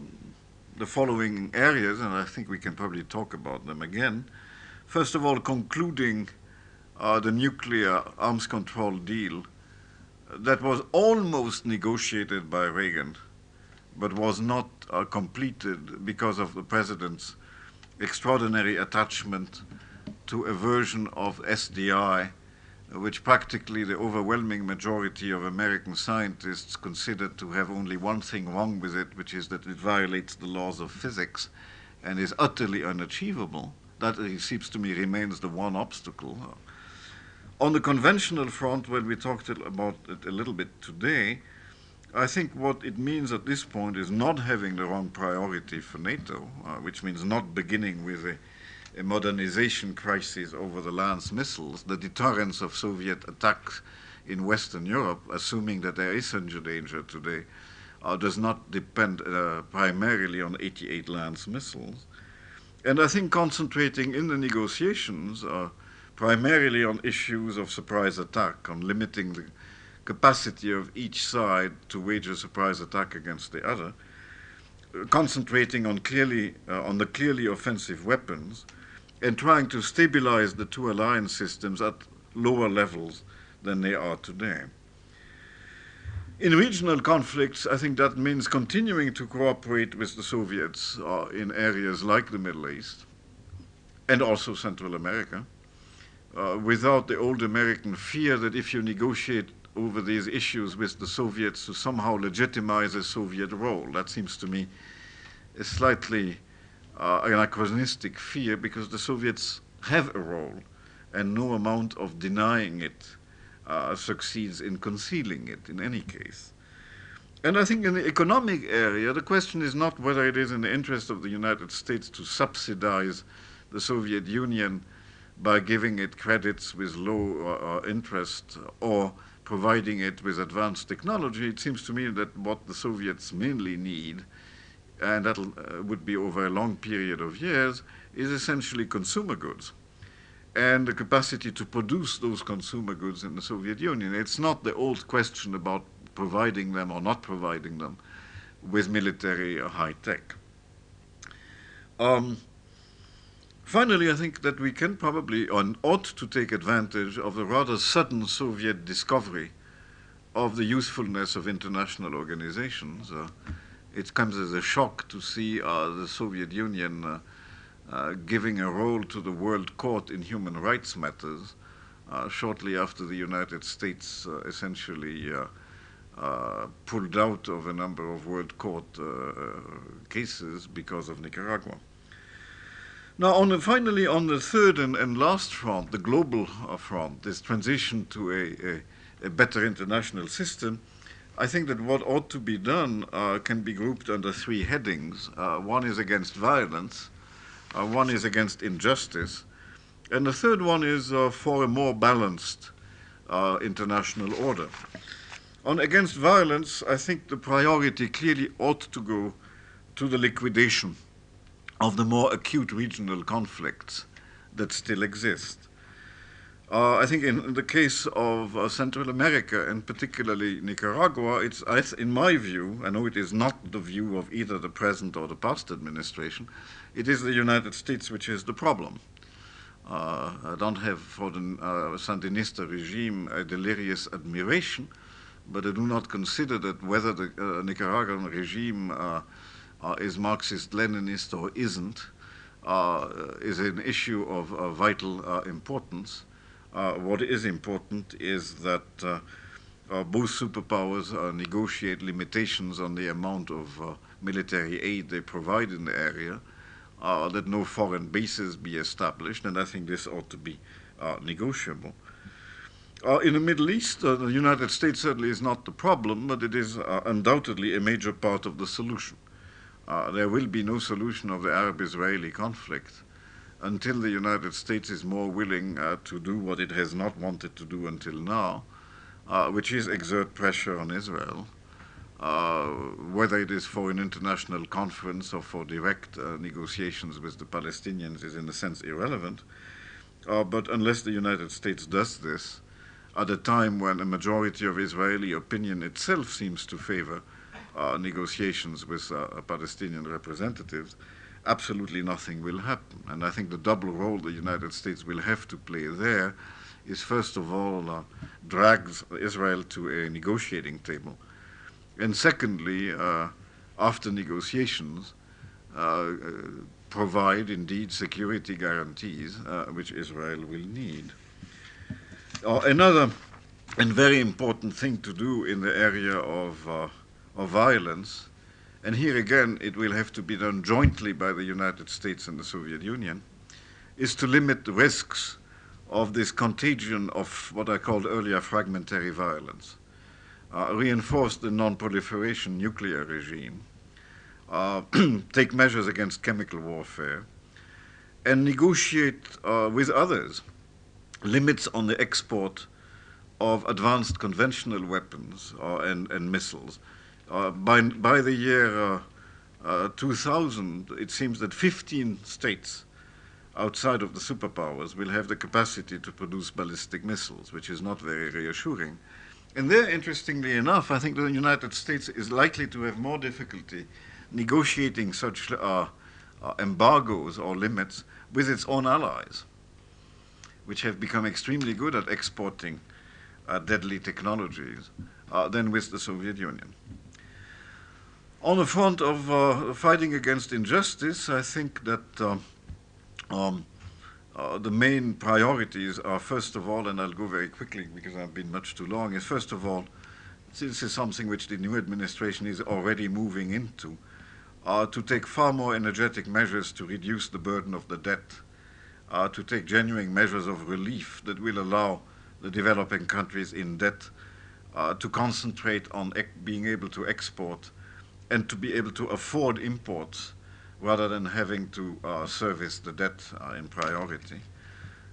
B: the following areas, and I think we can probably talk about them again. First of all, concluding uh, the nuclear arms control deal that was almost negotiated by Reagan, but was not uh, completed because of the president's extraordinary attachment to a version of SDI, which practically the overwhelming majority of American scientists considered to have only one thing wrong with it, which is that it violates the laws of physics and is utterly unachievable. That it seems to me remains the one obstacle. On the conventional front, when we talked about it a little bit today, I think what it means at this point is not having the wrong priority for NATO, uh, which means not beginning with a, a, modernization crisis over the Lance missiles, the deterrence of Soviet attacks in Western Europe, assuming that there is such a danger today, uh, does not depend uh, primarily on 88 Lance missiles. And I think concentrating in the negotiations uh, primarily on issues of surprise attack, on limiting the capacity of each side to wage a surprise attack against the other, uh, concentrating on clearly uh, on the clearly offensive weapons, and trying to stabilize the two alliance systems at lower levels than they are today. In regional conflicts, I think that means continuing to cooperate with the Soviets uh, in areas like the Middle East and also Central America, uh, without the old American fear that if you negotiate over these issues with the Soviets to somehow legitimize a Soviet role. That seems to me a slightly uh, anachronistic fear because the Soviets have a role and no amount of denying it uh, succeeds in concealing it in any case. And I think in the economic area, the question is not whether it is in the interest of the United States to subsidize the Soviet Union by giving it credits with low uh, interest or providing it with advanced technology, it seems to me that what the Soviets mainly need, and that uh, would be over a long period of years, is essentially consumer goods and the capacity to produce those consumer goods in the Soviet Union. It's not the old question about providing them or not providing them with military or high tech. Um, Finally, I think that we can probably and ought to take advantage of the rather sudden Soviet discovery of the usefulness of international organizations. Uh, it comes as a shock to see uh, the Soviet Union uh, uh giving a role to the World Court in human rights matters uh, shortly after the United States essentially pulled out of a number of World Court cases because of Nicaragua. Now, on the, finally, on the third and, and, last front, the global front, this transition to a, a, a, better international system, I think that what ought to be done uh, can be grouped under three headings. Uh, one is against violence, uh, one is against injustice, and the third one is uh, for a more balanced uh, international order. On against violence, I think the priority clearly ought to go to the liquidation of the more acute regional conflicts that still exist. Uh, I think in, the case of uh, Central America and particularly Nicaragua, it's, in my view, I know it is not the view of either the present or the past administration, it is the United States which is the problem. Uh, I don't have for the uh, Sandinista regime a delirious admiration, but I do not consider that whether the uh, Nicaraguan regime uh, is Marxist Leninist or isn't, is an issue of vital importance. What is important is that both superpowers negotiate limitations on the amount of military aid they provide in the area, uh, that no foreign bases be established, and I think this ought to be uh, negotiable. Uh, in the Middle East, the United States certainly is not the problem, but it is undoubtedly a major part of the solution uh, there will be no solution of the Arab-Israeli conflict until the United States is more willing uh, to do what it has not wanted to do until now, uh, which is exert pressure on Israel, uh, whether it is for an international conference or for direct uh, negotiations with the Palestinians is in a sense irrelevant. Uh, but unless the United States does this, at a time when a majority of Israeli opinion itself seems to favor uh, negotiations with Palestinian representatives, absolutely nothing will happen. And I think the double role the United States will have to play there is, first of all, uh, drags Israel to a negotiating table. And secondly, uh, after negotiations, uh, uh, provide indeed security guarantees, uh, which Israel will need. another and very important thing to do in the area of, of violence and here again, it will have to be done jointly by the United States and the Soviet Union, is to limit the risks of this contagion of what I called earlier fragmentary violence, uh, reinforce the non-proliferation nuclear regime, uh, [CLEARS THROAT] take measures against chemical warfare, and negotiate uh, with others limits on the export of advanced conventional weapons uh, and, and missiles by, by the year uh, uh, 2000, it seems that 15 states outside of the superpowers will have the capacity to produce ballistic missiles, which is not very reassuring. And there, interestingly enough, I think the United States is likely to have more difficulty negotiating such uh, uh, embargoes or limits with its own allies, which have become extremely good at exporting uh, deadly technologies, than with the Soviet Union. On the front of uh, fighting against injustice, I think that uh, um, uh, the main priorities are, first of all, and I'll go very quickly because I've been much too long, is first of all, this is something which the new administration is already moving into, uh, to take far more energetic measures to reduce the burden of the debt, uh, to take genuine measures of relief that will allow the developing countries in debt uh, to concentrate on being able to export and to be able to afford imports rather than having to uh, service the debt uh, in priority.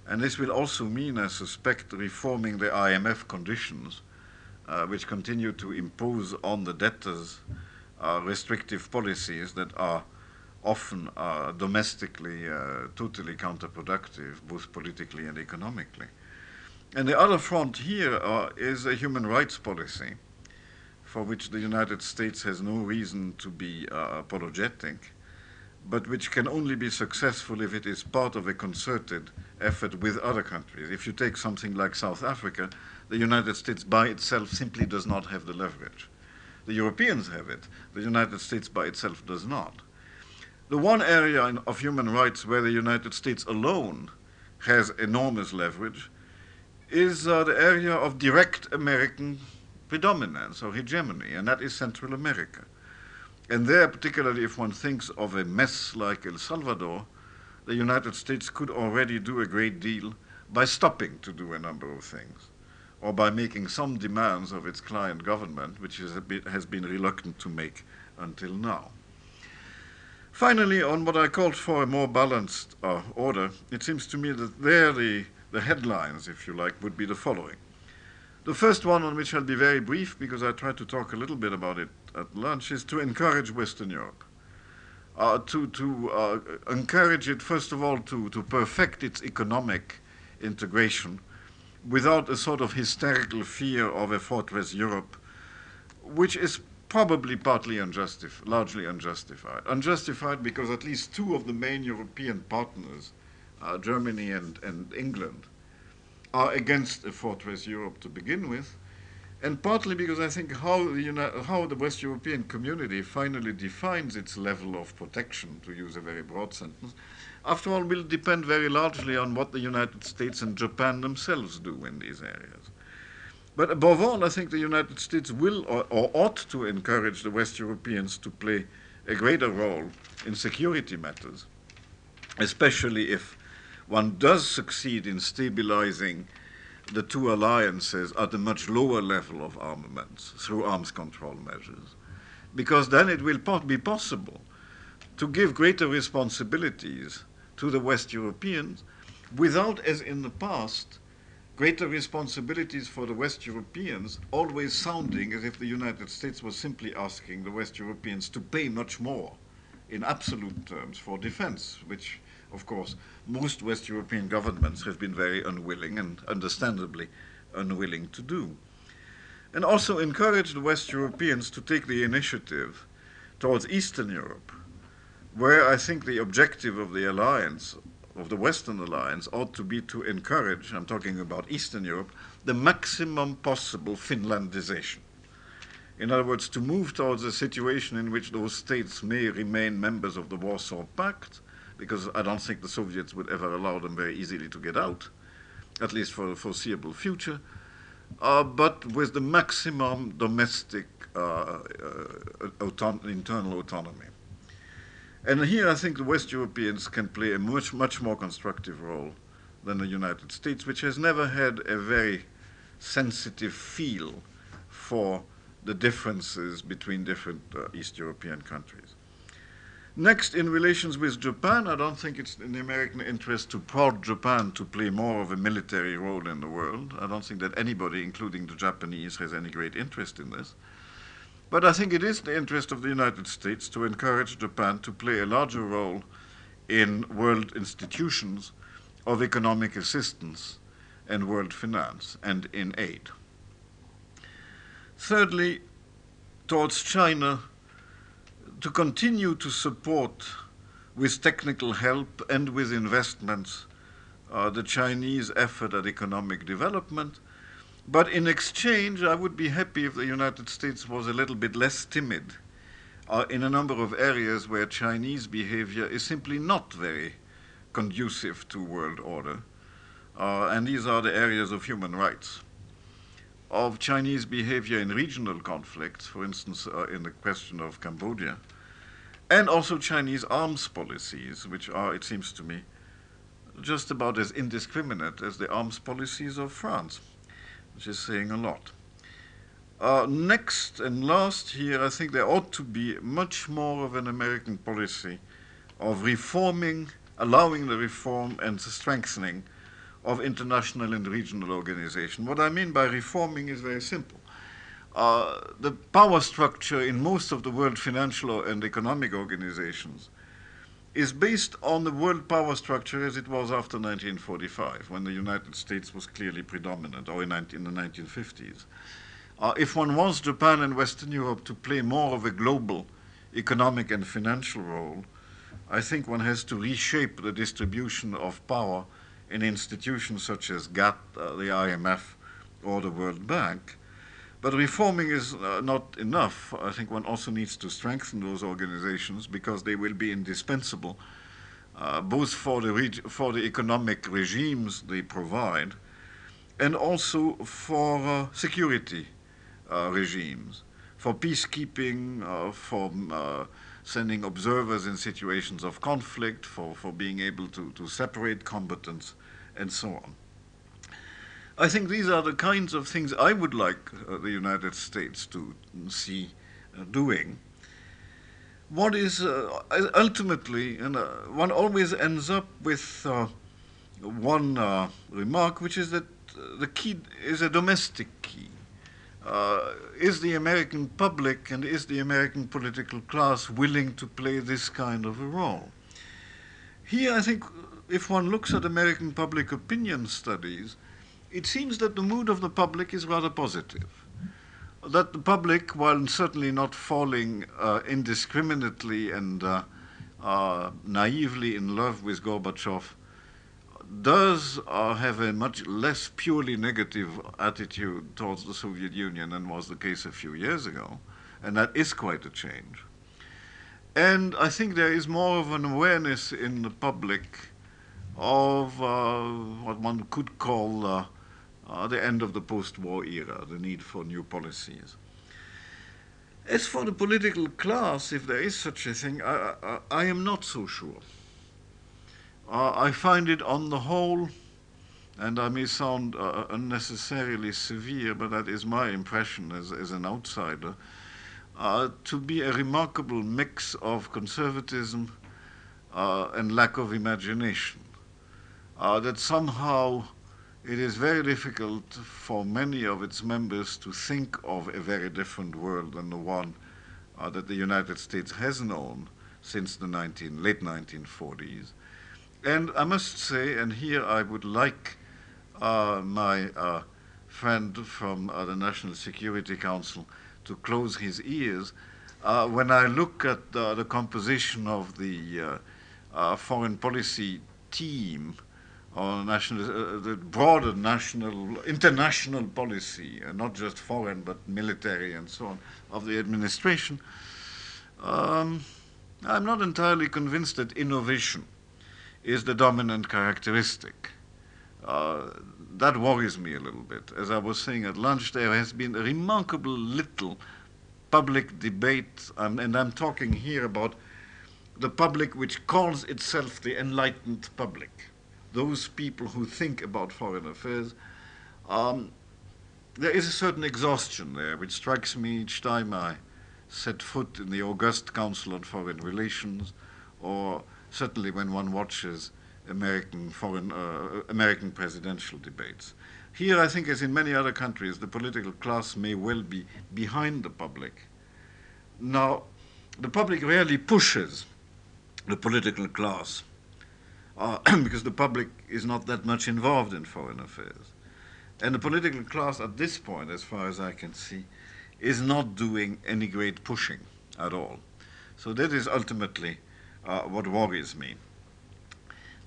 B: And this will also mean, I suspect, reforming the IMF conditions, uh, which continue to impose on the debtors uh, restrictive policies that are often uh, domestically uh, totally counterproductive, both politically and economically. And the other front here is a human rights policy for which the United States has no reason to be uh, apologetic, but which can only be successful if it is part of a concerted effort with other countries. If you take something like South Africa, the United States by itself simply does not have the leverage. The Europeans have it, the United States by itself does not. The one area in, of human rights where the United States alone has enormous leverage is uh, the area of direct American predominance or hegemony, and that is Central America. And there, particularly if one thinks of a mess like El Salvador, the United States could already do a great deal by stopping to do a number of things, or by making some demands of its client government, which bit, has been reluctant to make until now. Finally, on what I called for a more balanced uh, order, it seems to me that there the, the headlines, if you like, would be the following. The first one, on which I'll be very brief because I tried to talk a little bit about it at lunch, is to encourage Western Europe. Uh, to to uh, encourage it, first of all, to, to perfect its economic integration without a sort of hysterical fear of a fortress Europe, which is probably partly unjustified, largely unjustified. Unjustified because at least two of the main European partners, uh, Germany and, and England, are against a fortress Europe to begin with, and partly because I think how the, how the West European community finally defines its level of protection, to use a very broad sentence, after all, will depend very largely on what the United States and Japan themselves do in these areas. But above all, I think the United States will or, or ought to encourage the West Europeans to play a greater role in security matters, especially if one does succeed in stabilizing the two alliances at a much lower level of armaments through arms control measures, because then it will be possible to give greater responsibilities to the West Europeans without, as in the past, greater responsibilities for the West Europeans always sounding as if the United States was simply asking the West Europeans to pay much more in absolute terms for defense, which of course, most West European governments have been very unwilling and understandably unwilling to do. And also encourage the West Europeans to take the initiative towards Eastern Europe, where I think the objective of the alliance, of the Western alliance, ought to be to encourage, I'm talking about Eastern Europe, the maximum possible Finlandization. In other words, to move towards a situation in which those states may remain members of the Warsaw Pact, because I don't think the Soviets would ever allow them very easily to get out, at least for the foreseeable future, uh, but with the maximum domestic uh, uh, auton internal autonomy. And here I think the West Europeans can play a much, much more constructive role than the United States, which has never had a very sensitive feel for the differences between different uh, East European countries. Next, in relations with Japan, I don't think it's in the American interest to prod Japan to play more of a military role in the world. I don't think that anybody, including the Japanese, has any great interest in this. But I think it is the interest of the United States to encourage Japan to play a larger role in world institutions of economic assistance and world finance and in aid. Thirdly, towards China, to continue to support with technical help and with investments uh, the Chinese effort at economic development. But in exchange, I would be happy if the United States was a little bit less timid uh, in a number of areas where Chinese behavior is simply not very conducive to world order. Uh, and these are the areas of human rights of Chinese behavior in regional conflicts, for instance, uh, in the question of Cambodia, and also Chinese arms policies, which are, it seems to me, just about as indiscriminate as the arms policies of France, which is saying a lot. Uh, next and last here, I think there ought to be much more of an American policy of reforming, allowing the reform and the strengthening of international and regional organization. What I mean by reforming is very simple. Uh, the power structure in most of the world financial and economic organizations is based on the world power structure as it was after 1945, when the United States was clearly predominant, or in, 19, in the 1950s. Uh, if one wants Japan and Western Europe to play more of a global economic and financial role, I think one has to reshape the distribution of power in institutions such as GATT, uh, the IMF, or the World Bank. But reforming is uh, not enough. I think one also needs to strengthen those organizations because they will be indispensable, uh, both for the, for the economic regimes they provide and also for uh, security uh, regimes, for peacekeeping, uh, for uh, sending observers in situations of conflict, for, for being able to, to separate combatants, and so on. I think these are the kinds of things I would like uh, the United States to see uh, doing. What is uh, ultimately, and uh, one always ends up with uh, one uh, remark, which is that the key is a domestic key. is the American public and is the American political class willing to play this kind of a role? Here, I think if one looks at American public opinion studies, it seems that the mood of the public is rather positive. That the public, while certainly not falling uh, indiscriminately and uh, uh, naively in love with Gorbachev, does uh, have a much less purely negative attitude towards the Soviet Union than was the case a few years ago, and that is quite a change. And I think there is more of an awareness in the public of uh, what one could call uh, uh, the end of the post-war era, the need for new policies. As for the political class, if there is such a thing, I, I, I am not so sure. Uh, I find it on the whole, and I may sound uh, unnecessarily severe, but that is my impression as, as an outsider, uh, to be a remarkable mix of conservatism and lack of imagination uh, that somehow it is very difficult for many of its members to think of a very different world than the one uh, that the United States has known since the 19, late 1940s. And I must say, and here I would like uh, my uh, friend from uh, the National Security Council to close his ears. Uh, when I look at uh, the composition of the foreign policy team, or national, uh, the broader national, international policy, not just foreign but military and so on, of the administration, um, I'm not entirely convinced that innovation is the dominant characteristic. Uh, that worries me a little bit. As I was saying at lunch, there has been a remarkable little public debate, um, and I'm talking here about the public which calls itself the enlightened public, those people who think about foreign affairs. Um, there is a certain exhaustion there, which strikes me each time I set foot in the august Council on Foreign Relations, or certainly when one watches American foreign uh, American presidential debates. Here, I think, as in many other countries, the political class may well be behind the public. Now, the public rarely pushes the political class [CLEARS THROAT] because the public is not that much involved in foreign affairs. And the political class at this point, as far as I can see, is not doing any great pushing at all. So that is ultimately uh, what worries me.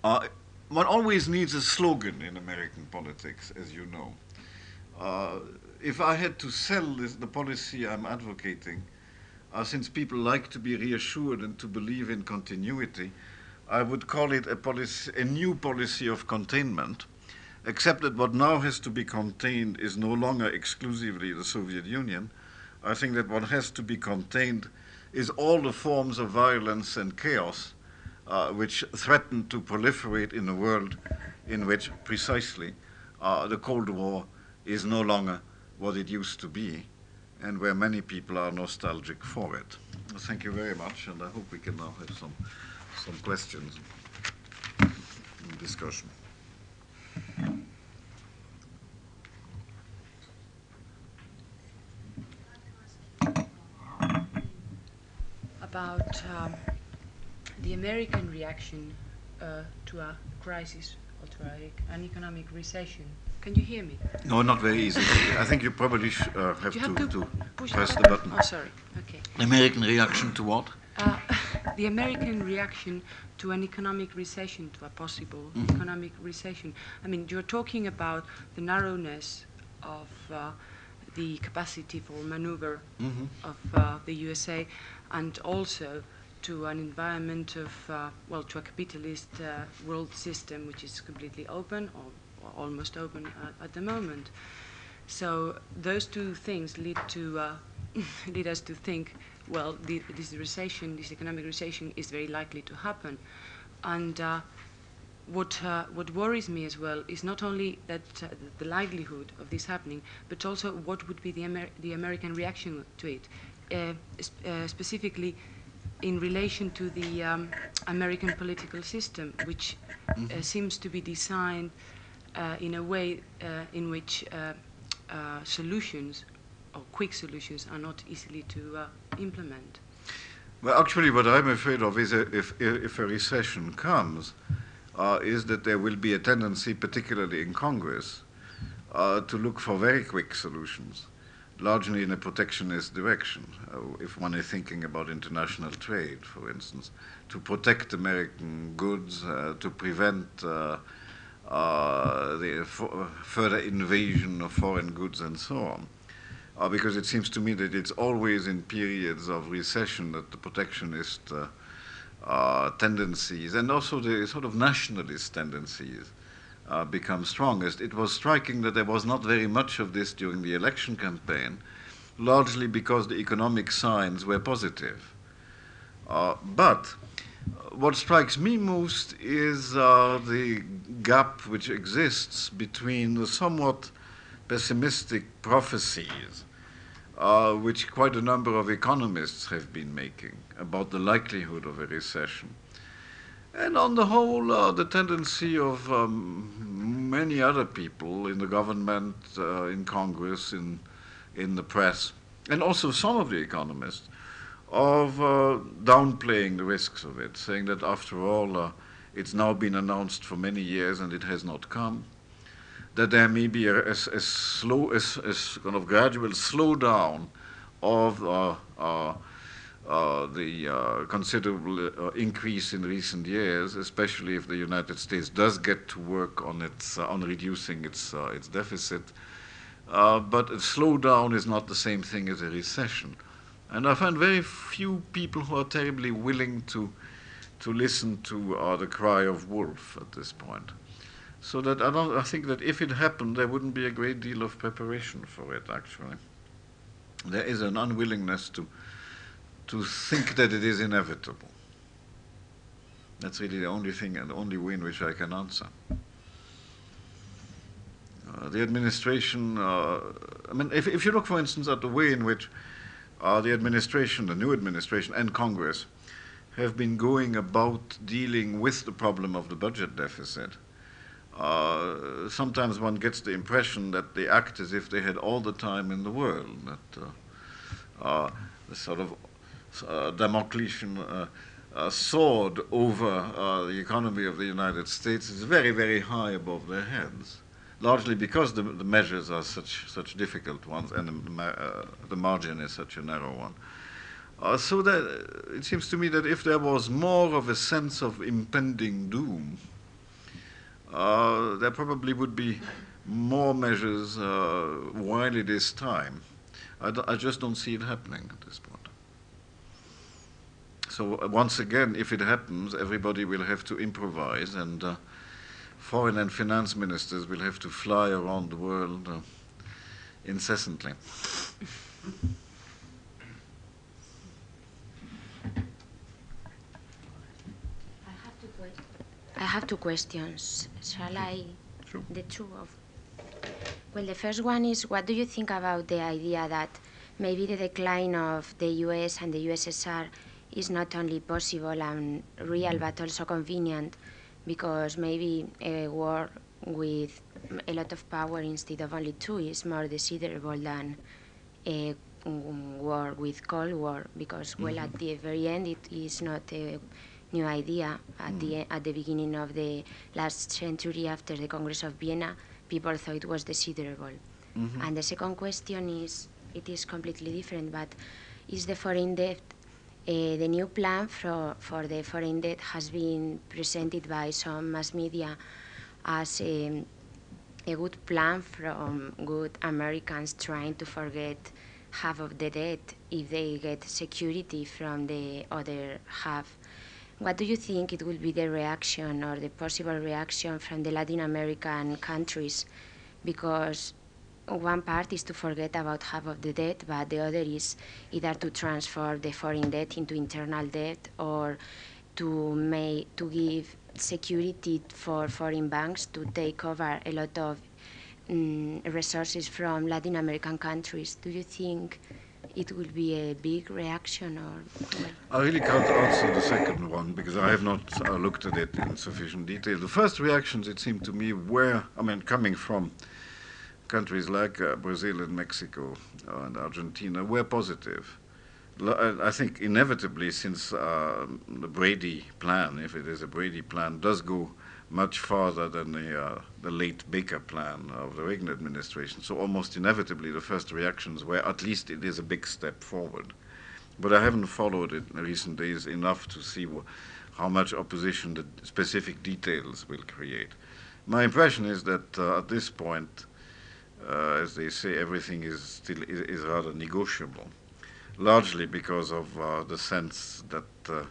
B: Uh, one always needs a slogan in American politics, as you know. Uh, if I had to sell this, the policy I'm advocating, uh, since people like to be reassured and to believe in continuity, I would call it a, policy, a new policy of containment, except that what now has to be contained is no longer exclusively the Soviet Union, I think that what has to be contained is all the forms of violence and chaos uh, which threaten to proliferate in a world in which precisely uh, the Cold War is no longer what it used to be and where many people are nostalgic for it. Thank you very much, and I hope we can now have some, some questions and discussion.
C: about um, the American reaction uh, to a crisis or to a, an economic recession. Can you hear me?
B: No, not very easy. I think you probably sh- uh, have,
C: you
B: to,
C: have to,
B: to
C: push
B: press
C: the
B: the button.
C: Oh, sorry. Okay.
B: American reaction to what?
C: Uh, [LAUGHS] the American reaction to an economic recession, to a possible
B: Mhm.
C: economic recession. I mean, you're talking about the narrowness of uh, the capacity for maneuver
B: Mhm.
C: of uh, the USA, and also to an environment of, uh, well, to a capitalist uh, world system which is completely open or, or almost open uh, at the moment. So those two things lead to uh, [LAUGHS] lead us to think, well, the, this recession, this economic recession, is very likely to happen, and. Uh, what, uh, what worries me as well is not only that uh, the likelihood of this happening, but also what would be the, Amer- the American reaction to it, uh, sp- uh, specifically in relation to the um, American political system, which uh, seems to be designed uh, in a way uh, in which uh, uh, solutions or quick solutions are not easily to uh, implement.
B: Well, actually, what I'm afraid of is a, if, if a recession comes, uh, is that there will be a tendency, particularly in Congress, uh, to look for very quick solutions, largely in a protectionist direction. Uh, if one is thinking about international trade, for instance, to protect American goods, uh, to prevent uh, uh, the further invasion of foreign goods and so on. Uh, because it seems to me that it's always in periods of recession that the protectionist uh, uh, tendencies and also the sort of nationalist tendencies uh, become strongest. It was striking that there was not very much of this during the election campaign, largely because the economic signs were positive. Uh, but what strikes me most is uh, the gap which exists between the somewhat pessimistic prophecies uh, which quite a number of economists have been making about the likelihood of a recession. And on the whole, uh, the tendency of um, many other people in the government, uh, in Congress, in, in the press, and also some of the economists, of uh, downplaying the risks of it, saying that after all, uh, it's now been announced for many years and it has not come. That there may be a, a, a slow, a, a, kind of gradual slowdown of uh, uh, uh, the uh, considerable uh, increase in recent years, especially if the United States does get to work on its uh, on reducing its its deficit. but a slowdown is not the same thing as a recession, and I find very few people who are terribly willing to to listen to the cry of wolf at this point. So that I don't. I think that if it happened, there wouldn't be a great deal of preparation for it. Actually, there is an unwillingness to to think that it is inevitable. That's really the only thing and the only way in which I can answer. Uh, the administration, uh, I mean, if, if you look, for instance, at the way in which uh, the administration, the new administration, and Congress have been going about dealing with the problem of the budget deficit, uh, sometimes one gets the impression that they act as if they had all the time in the world, that uh, uh, the sort of uh, Damocletian uh, sword over the economy of the United States is very, very high above their heads largely because the, the, measures are such such difficult ones and the, the margin is such a narrow one. So that it seems to me that if there was more of a sense of impending doom, uh, there probably would be more measures while it is time. I, I just don't see it happening at this point. So uh, once again, if it happens, everybody will have to improvise, and uh, foreign and finance ministers will have to fly around the world uh, incessantly.
D: I have two questions. Shall I?
B: Sure.
D: The two of. Well, the first one is what do you think about the idea that maybe the decline of the US and the USSR is not only possible and real but also convenient because maybe a war with a lot of power instead of only two is more desirable than a war with Cold War because, well, mm -hmm. at the very end, it is not a new idea. At, mm. the, at the beginning of the last century, after the Congress of Vienna, people thought it was desirable. Mm -hmm. And the second question is, it is completely different, but is the foreign debt uh, the new plan for, for the foreign debt has been presented by some mass media as a, a good plan from good Americans trying to forget half of the debt if they get security from the other half. What do you think it will be the reaction or the possible reaction from the Latin American countries? Because one part is to forget about half of the debt, but the other is either to transfer the foreign debt into internal debt or to make to give security for foreign banks to take over a lot of um, resources from Latin American countries. Do you think it will be a big reaction or?
B: I really can't answer the second one because I have not uh, looked at it in sufficient detail. The first reactions, it seemed to me, were, I mean, coming from countries like uh, Brazil and Mexico uh, and Argentina were positive. I think inevitably, since uh, the Brady plan, if it is a Brady plan, does go much farther than the, uh, the late Baker plan of the Reagan administration. So almost inevitably, the first reactions were at least it is a big step forward. But I haven't followed it in recent days enough to see how much opposition the specific details will create. My impression is that uh, at this point, uh, as they say, everything is still is, is rather negotiable, largely because of uh, the sense that uh,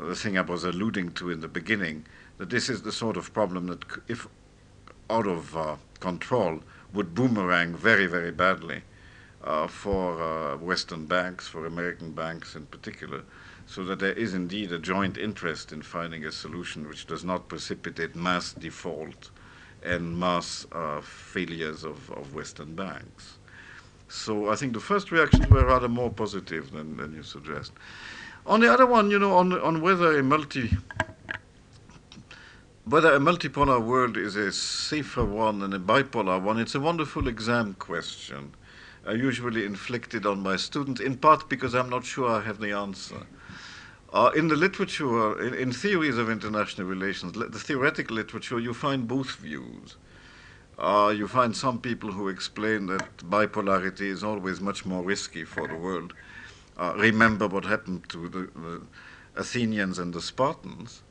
B: the thing I was alluding to in the beginning, that this is the sort of problem that, if out of uh, control, would boomerang very, very badly uh, for uh, Western banks, for American banks in particular, so that there is indeed a joint interest in finding a solution which does not precipitate mass default and mass uh, failures of, of Western banks. So I think the first reactions were rather more positive than, than you suggest. On the other one, you know, on, on whether a multi whether a multipolar world is a safer one than a bipolar one, it's a wonderful exam question, uh, usually inflicted on my students, in part because I'm not sure I have the answer. Uh, in the literature, in, in, theories of international relations, the theoretical literature, you find both views. uh, you find some people who explain that bipolarity is always much more risky for the world. Uh, remember what happened to the, the, Athenians and the Spartans.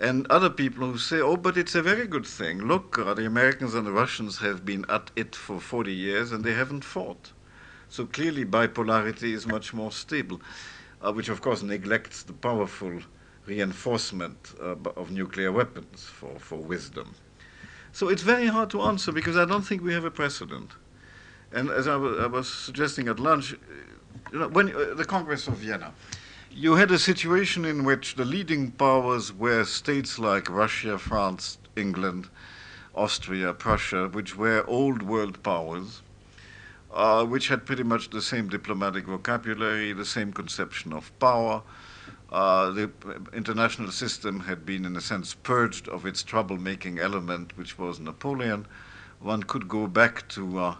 B: And other people who say, oh, but it's a very good thing. Look, uh, the Americans and the Russians have been at it for 40 years and they haven't fought. So clearly, bipolarity is much more stable, uh, which of course neglects the powerful reinforcement uh, of nuclear weapons for, for wisdom. So it's very hard to answer because I don't think we have a precedent. And as I, was suggesting at lunch, you know, when uh, the Congress of Vienna, you had a situation in which the leading powers were states like Russia, France, England, Austria, Prussia, which were old world powers, uh, which had pretty much the same diplomatic vocabulary, the same conception of power, uh, the international system had been, in a sense, purged of its troublemaking element, which was Napoleon. One could go back to uh,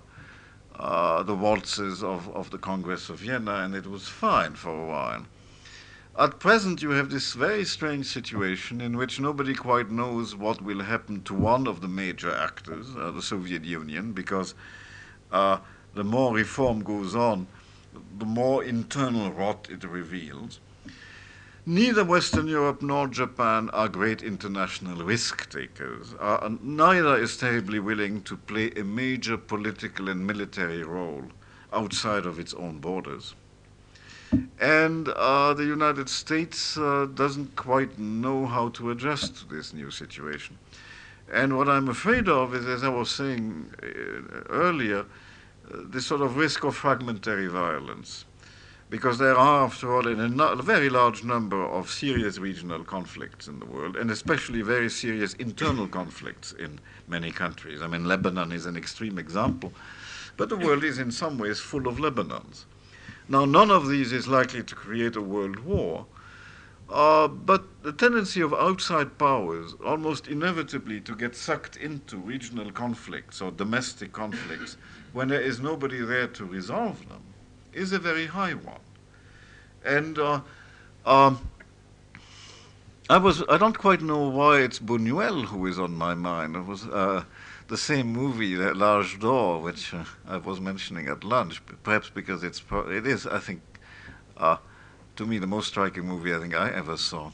B: uh, the waltzes of, of the Congress of Vienna, and it was fine for a while. At present, you have this very strange situation in which nobody quite knows what will happen to one of the major actors, uh, the Soviet Union, because uh, the more reform goes on, the more internal rot it reveals. Neither Western Europe nor Japan are great international risk takers. Uh, neither is terribly willing to play a major political and military role outside of its own borders. And uh, the United States uh, doesn't quite know how to adjust to this new situation. And what I'm afraid of is, as I was saying uh, earlier, uh, this sort of risk of fragmentary violence because there are, after all, a, a, very large number of serious regional conflicts in the world, and especially very serious internal conflicts in many countries. I mean, Lebanon is an extreme example, but the world is in some ways full of Lebanons. Now, none of these is likely to create a world war, uh, but the tendency of outside powers almost inevitably to get sucked into regional conflicts or domestic conflicts [LAUGHS] when there is nobody there to resolve them is a very high one. And uh, um, I was I don't quite know why it's Buñuel who is on my mind. It was uh, the same movie, that L'Âge d'Or, which uh, I was mentioning at lunch. Perhaps because it's it is I think uh, to me the most striking movie I think I ever saw.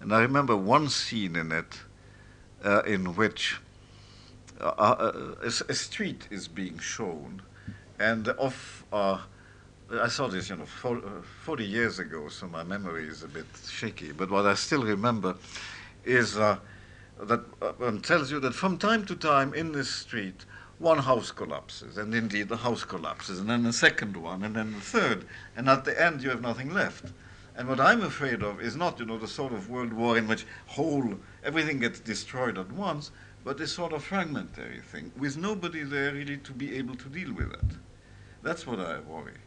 B: And I remember one scene in it uh, in which uh, uh, a, a, street is being shown, and off I saw this, you know, for, uh, 40 years ago, so my memory is a bit shaky. But what I still remember is uh, that uh, one tells you that from time to time in this street, one house collapses, and indeed the house collapses, and then the second one, and then the third, and at the end you have nothing left. And what I'm afraid of is not, you know, the sort of world war in which whole everything gets destroyed at once, but this sort of fragmentary thing with nobody there really to be able to deal with it. That's what I worry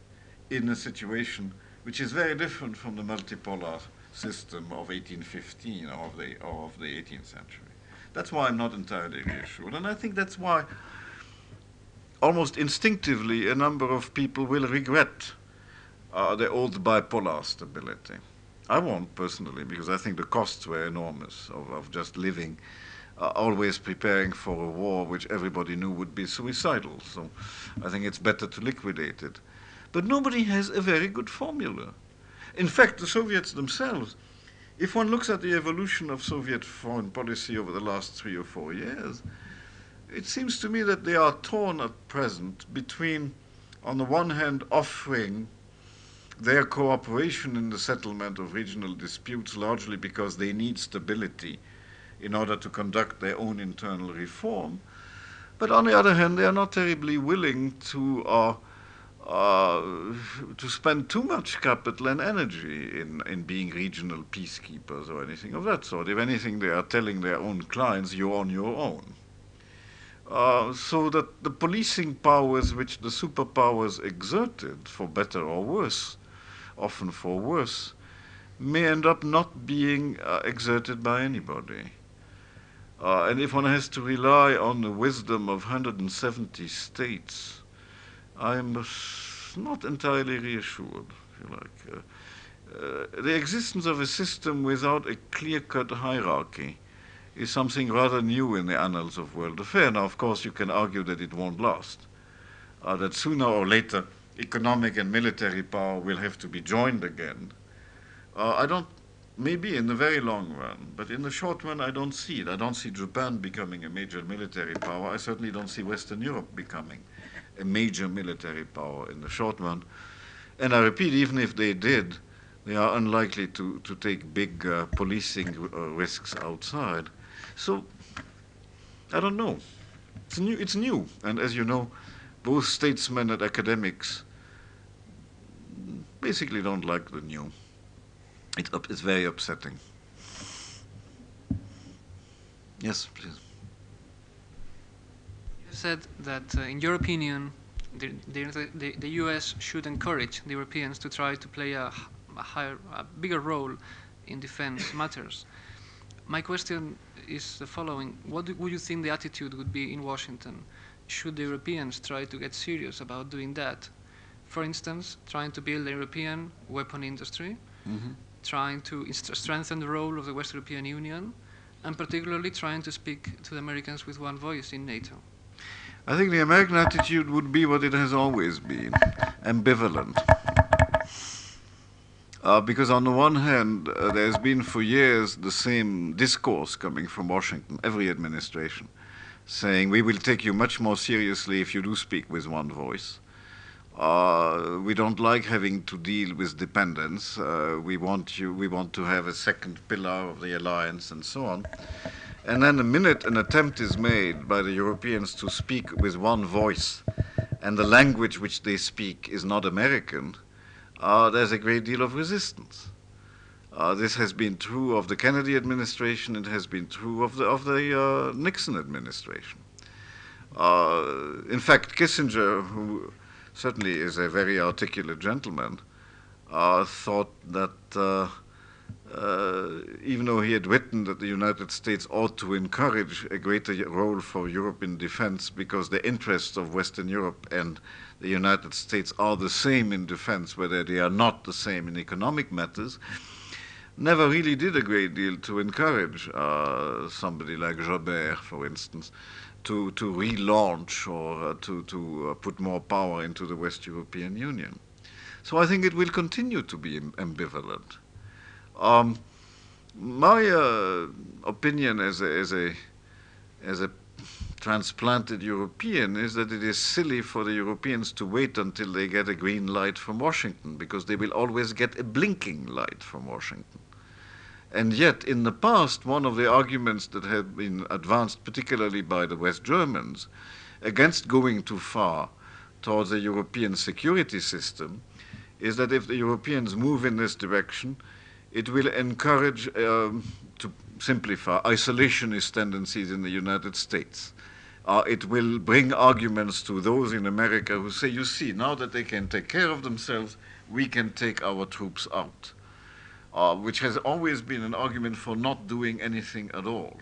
B: in a situation which is very different from the multipolar system of 1815 or of the, or of the 18th century. That's why I'm not entirely reassured. And I think that's why almost instinctively a number of people will regret uh, the old bipolar stability. I won't personally, because I think the costs were enormous of, of just living, uh, always preparing for a war which everybody knew would be suicidal. So I think it's better to liquidate it. But nobody has a very good formula. In fact, the Soviets themselves, if one looks at the evolution of Soviet foreign policy over the last three or four years, it seems to me that they are torn at present between, on the one hand, offering their cooperation in the settlement of regional disputes largely because they need stability in order to conduct their own internal reform. But on the other hand, they are not terribly willing to uh, uh, to spend too much capital and energy in, in being regional peacekeepers or anything of that sort. If anything, they are telling their own clients, you're on your own. Uh, so that the policing powers which the superpowers exerted, for better or worse, often for worse, may end up not being uh, exerted by anybody. Uh, and if one has to rely on the wisdom of 170 states, I'm not entirely reassured, if you like. Uh, uh, the existence of a system without a clear cut hierarchy is something rather new in the annals of world affairs. Now, of course, you can argue that it won't last, uh, that sooner or later economic and military power will have to be joined again. Uh, I don't, maybe in the very long run, but in the short run, I don't see it. I don't see Japan becoming a major military power. I certainly don't see Western Europe becoming a major military power in the short run. And I repeat, even if they did, they are unlikely to, to take big uh, policing uh, risks outside. So, I don't know. It's new, it's new. And as you know, both statesmen and academics basically don't like the new. It, it's very upsetting. Yes, please.
E: You said that, uh, in your opinion, the, the, the, the, U.S. should encourage the Europeans to try to play a, a higher, a bigger role in defense [LAUGHS] matters. My question is the following: What do, would you think the attitude would be in Washington? Should the Europeans try to get serious about doing that? For instance, trying to build a European weapon industry,
B: Mm-hmm.
E: trying to strengthen the role of the West European Union, and particularly trying to speak to the Americans with one voice in NATO.
B: I think the American attitude would be what it has always been ambivalent. Uh, because, on the one hand, uh, there's been for years the same discourse coming from Washington, every administration, saying we will take you much more seriously if you do speak with one voice. Uh, we don't like having to deal with dependence. Uh, we want you. We want to have a second pillar of the alliance, and so on. And then the minute an attempt is made by the Europeans to speak with one voice, and the language which they speak is not American, uh, there's a great deal of resistance. Uh, this has been true of the Kennedy administration. It has been true of the of the uh, Nixon administration. In fact, Kissinger, who certainly is a very articulate gentleman, uh, thought that uh, uh, even though he had written that the United States ought to encourage a greater role for Europe in defense because the interests of Western Europe and the United States are the same in defense, whether they are not the same in economic matters, never really did a great deal to encourage uh, somebody like Jobert, for instance, to, to relaunch or uh, to, to uh, put more power into the West European Union. So I think it will continue to be ambivalent. Um, my uh, opinion as a, as a, as a transplanted European is that it is silly for the Europeans to wait until they get a green light from Washington because they will always get a blinking light from Washington. And yet, in the past, one of the arguments that had been advanced, particularly by the West Germans, against going too far towards a European security system is that if the Europeans move in this direction, it will encourage, um, to simplify, isolationist tendencies in the United States. Uh, it will bring arguments to those in America who say, you see, now that they can take care of themselves, we can take our troops out uh, which has always been an argument for not doing anything at all.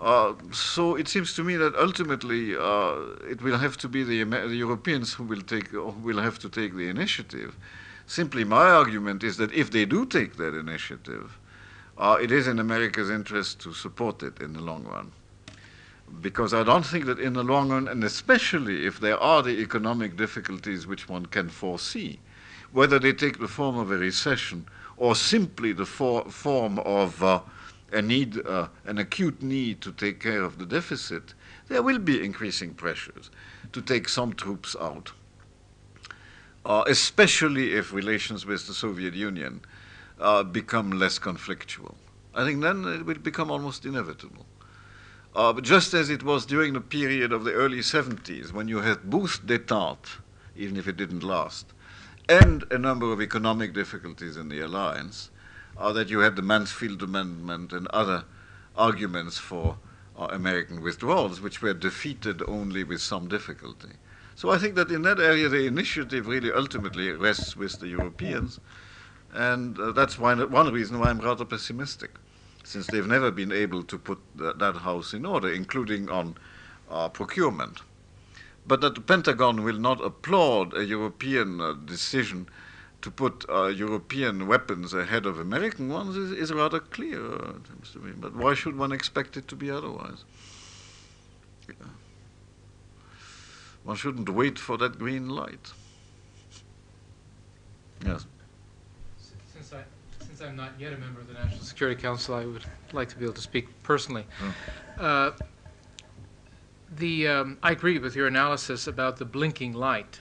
B: Uh, so it seems to me that ultimately uh, it will have to be the, the, Europeans who will take who will have to take the initiative. Simply, my argument is that if they do take that initiative, uh, it is in America's interest to support it in the long run. Because I don't think that in the long run, and especially if there are the economic difficulties which one can foresee, whether they take the form of a recession or simply the for, form of uh, a need, uh, an acute need to take care of the deficit, there will be increasing pressures to take some troops out, uh, especially if relations with the Soviet Union uh, become less conflictual. I think then it will become almost inevitable. Uh, but just as it was during the period of the early 70s, when you had both detente, even if it didn't last, and a number of economic difficulties in the alliance, are that you had the Mansfield Amendment and other arguments for uh, American withdrawals, which were defeated only with some difficulty. So I think that in that area, the initiative really ultimately rests with the Europeans, and uh, that's why, one reason why I'm rather pessimistic, since they've never been able to put th- that house in order, including on uh, procurement but that the Pentagon will not applaud a European uh, decision to put uh, European weapons ahead of American ones is, is rather clear, uh, it seems to me. But why should one expect it to be otherwise? Yeah. One shouldn't wait for that green light. Yes.
F: Since I, since I'm not yet a member of the National Security Council, I would like to be able to speak personally. Uh, The, um, I agree with your analysis about the blinking light.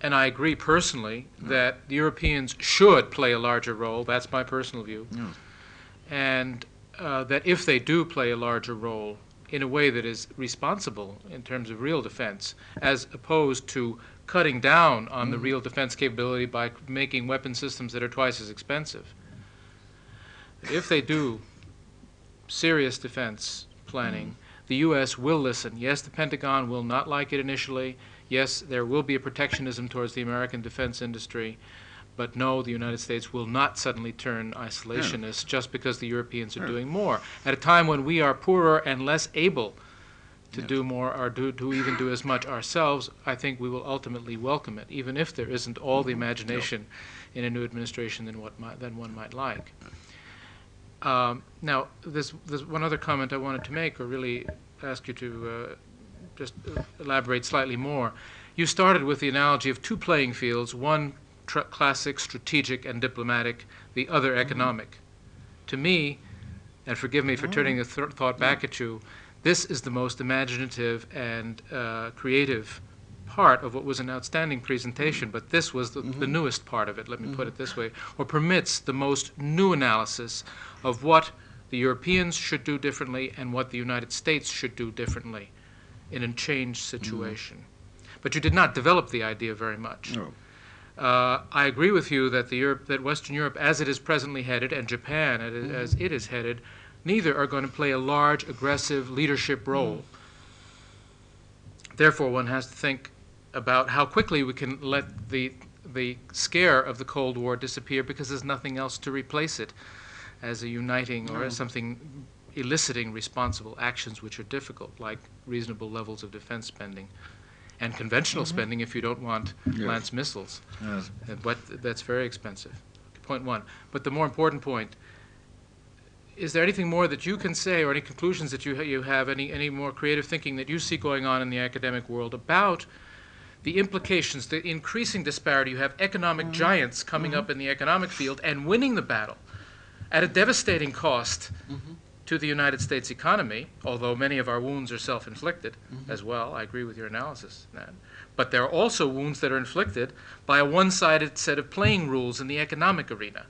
F: And I agree personally that the Europeans should play a larger role, that's my personal view.
B: Yes.
F: And uh, that if they do play a larger role in a way that is responsible in terms of real defense, as opposed to cutting down on the real defense capability by making weapon systems that are twice as expensive. If they do serious defense planning, the U.S. will listen. Yes, the Pentagon will not like it initially. Yes, there will be a protectionism towards the American defense industry. But no, the United States will not suddenly turn isolationist just because the Europeans are
B: Yeah.
F: doing more. At a time when we are poorer and less able to
B: Yes.
F: do more or do, to even do as much ourselves, I think we will ultimately welcome it, even if there isn't all the mm-hmm. imagination in a new administration than what might, than one might like. Um, now, there's, there's one other comment I wanted to make, or really ask you to uh, just elaborate slightly more. You started with the analogy of two playing fields, one tr- classic, strategic, and diplomatic, the other economic. To me, and forgive me for turning the th- thought back at you, this is the most imaginative and uh, creative part of what was an outstanding presentation, but this was the, the newest part of it, let me put it this way, or permits the most new analysis of what the Europeans should do differently and what the United States should do differently in a changed situation. Mm-hmm. But you did not develop the idea very much.
B: No.
F: Uh, I agree with you that the Europe, that Western Europe, as it is presently headed, and Japan as it- as it is headed, neither are going to play a large, aggressive leadership role. Mm-hmm. Therefore, one has to think about how quickly we can let the the scare of the Cold War disappear because there's nothing else to replace it as a uniting or mm. as something eliciting responsible actions which are difficult, like reasonable levels of defense spending and conventional mm-hmm. spending if you don't want
B: Yes.
F: Lance missiles.
B: Yes.
F: What, that's very expensive. Point one. But the more important point, is there anything more that you can say or any conclusions that you, ha- you have, any, any more creative thinking that you see going on in the academic world about the implications, the increasing disparity? You have economic mm-hmm. giants coming mm-hmm. up in the economic field and winning the battle at a devastating cost mm-hmm. to the United States economy, although many of our wounds are self inflicted mm-hmm. as well. I agree with your analysis that. But there are also wounds that are inflicted by a one sided set of playing rules in the economic arena,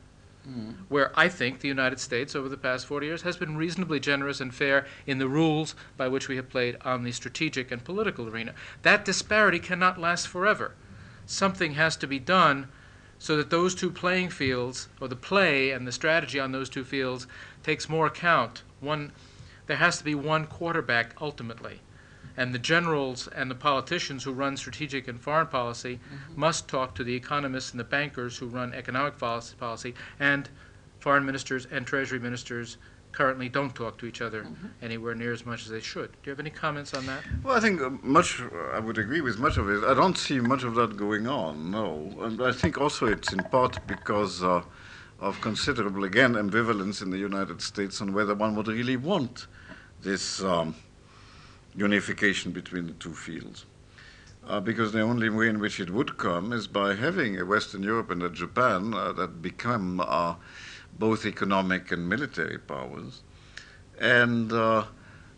F: mm-hmm. where I think the United States over the past 40 years has been reasonably generous and fair in the rules by which we have played on the strategic and political arena. That disparity cannot last forever. Something has to be done so that those two playing fields, or the play and the strategy on those two fields, takes more account. One, there has to be one quarterback ultimately, and the generals and the politicians who run strategic and foreign policy mm-hmm. must talk to the economists and the bankers who run economic policy, policy and foreign ministers and treasury ministers currently don't talk to each other anywhere near as much as they should. Do you have any comments on that?
B: Well, I think uh, much, I would agree with much of it. I don't see much of that going on, no. And I think also it's in part because uh, of considerable, again, ambivalence in the United States on whether one would really want this um, unification between the two fields. Uh, because the only way in which it would come is by having a Western Europe and a Japan uh, that become uh, both economic and military powers. And uh,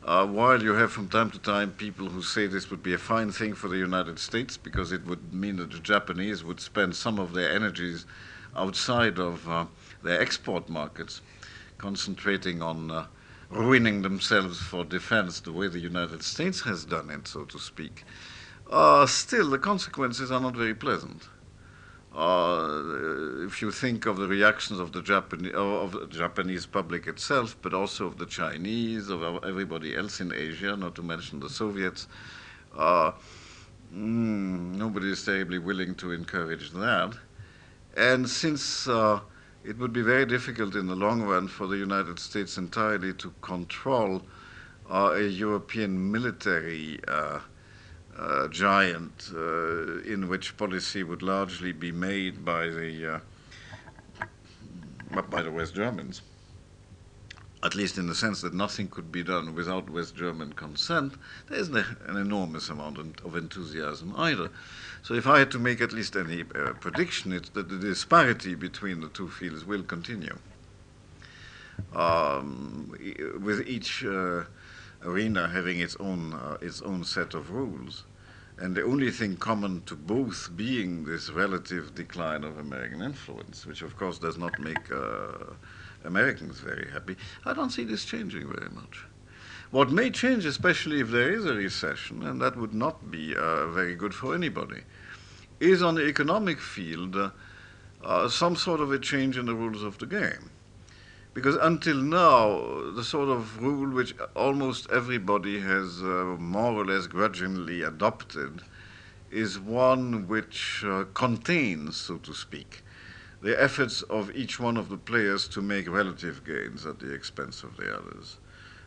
B: uh, while you have from time to time people who say this would be a fine thing for the United States because it would mean that the Japanese would spend some of their energies outside of uh, their export markets, concentrating on uh, ruining themselves for defense the way the United States has done it, so to speak. Uh, still, the consequences are not very pleasant. Uh, if you think of the reactions of the Japanese, of the Japanese public itself, but also of the Chinese, of everybody else in Asia, not to mention the Soviets, uh, mm, nobody is terribly willing to encourage that. And since uh, it would be very difficult in the long run for the United States entirely to control uh, a European military uh, giant uh, in which policy would largely be made by the uh, by the West Germans. At least in the sense that nothing could be done without West German consent, there isn't an enormous amount of enthusiasm either. So, if I had to make at least any uh, prediction, it's that the disparity between the two fields will continue. Um, with each uh, arena having its own uh, its own set of rules, and the only thing common to both being this relative decline of American influence, which of course does not make uh, Americans very happy. I don't see this changing very much. What may change, especially if there is a recession, and that would not be uh, very good for anybody, is on the economic field uh, some sort of a change in the rules of the game. Because until now, the sort of rule which almost everybody has uh, more or less grudgingly adopted is one which uh, contains, so to speak, the efforts of each one of the players to make relative gains at the expense of the others.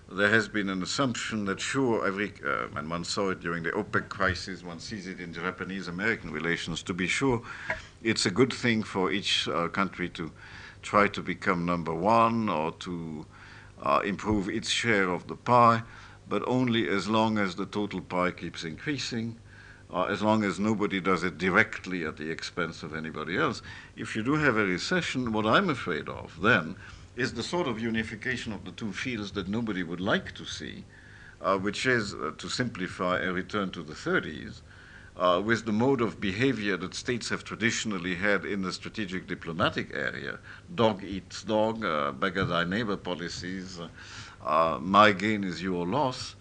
B: There has been an assumption that, sure, every, uh, and one saw it during the OPEC crisis, one sees it in Japanese American relations, to be sure, it's a good thing for each uh, country to try to become number one or to uh, improve its share of the pie, but only as long as the total pie keeps increasing, uh, as long as nobody does it directly at the expense of anybody else. If you do have a recession, what I'm afraid of then is the sort of unification of the two fields that nobody would like to see, uh, which is, uh, to simplify, a return to the 30s, uh, with the mode of behavior that states have traditionally had in the strategic diplomatic area dog eats dog, uh, beggar thy neighbor policies, uh, uh, my gain is your loss,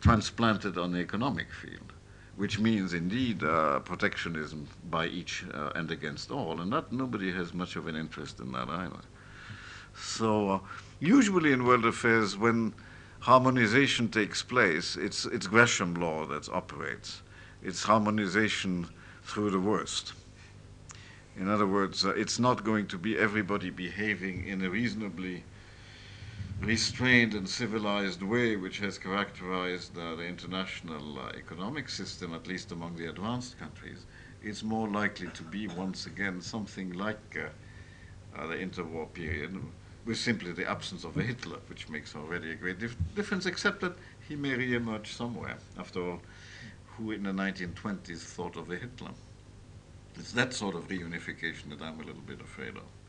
B: transplanted on the economic field, which means indeed uh, protectionism by each uh, and against all, and that nobody has much of an interest in that either. So, usually in world affairs, when harmonization takes place, it's, it's Gresham law that operates it's harmonization through the worst. In other words, uh, it's not going to be everybody behaving in a reasonably restrained and civilized way, which has characterized uh, the international uh, economic system, at least among the advanced countries. It's more likely to be, once again, something like uh, uh, the interwar period, with simply the absence of a Hitler, which makes already a great dif difference, except that he may re-emerge somewhere. After all, who in the 1920s thought of a Hitler. It's that sort of reunification that I'm a little bit afraid of.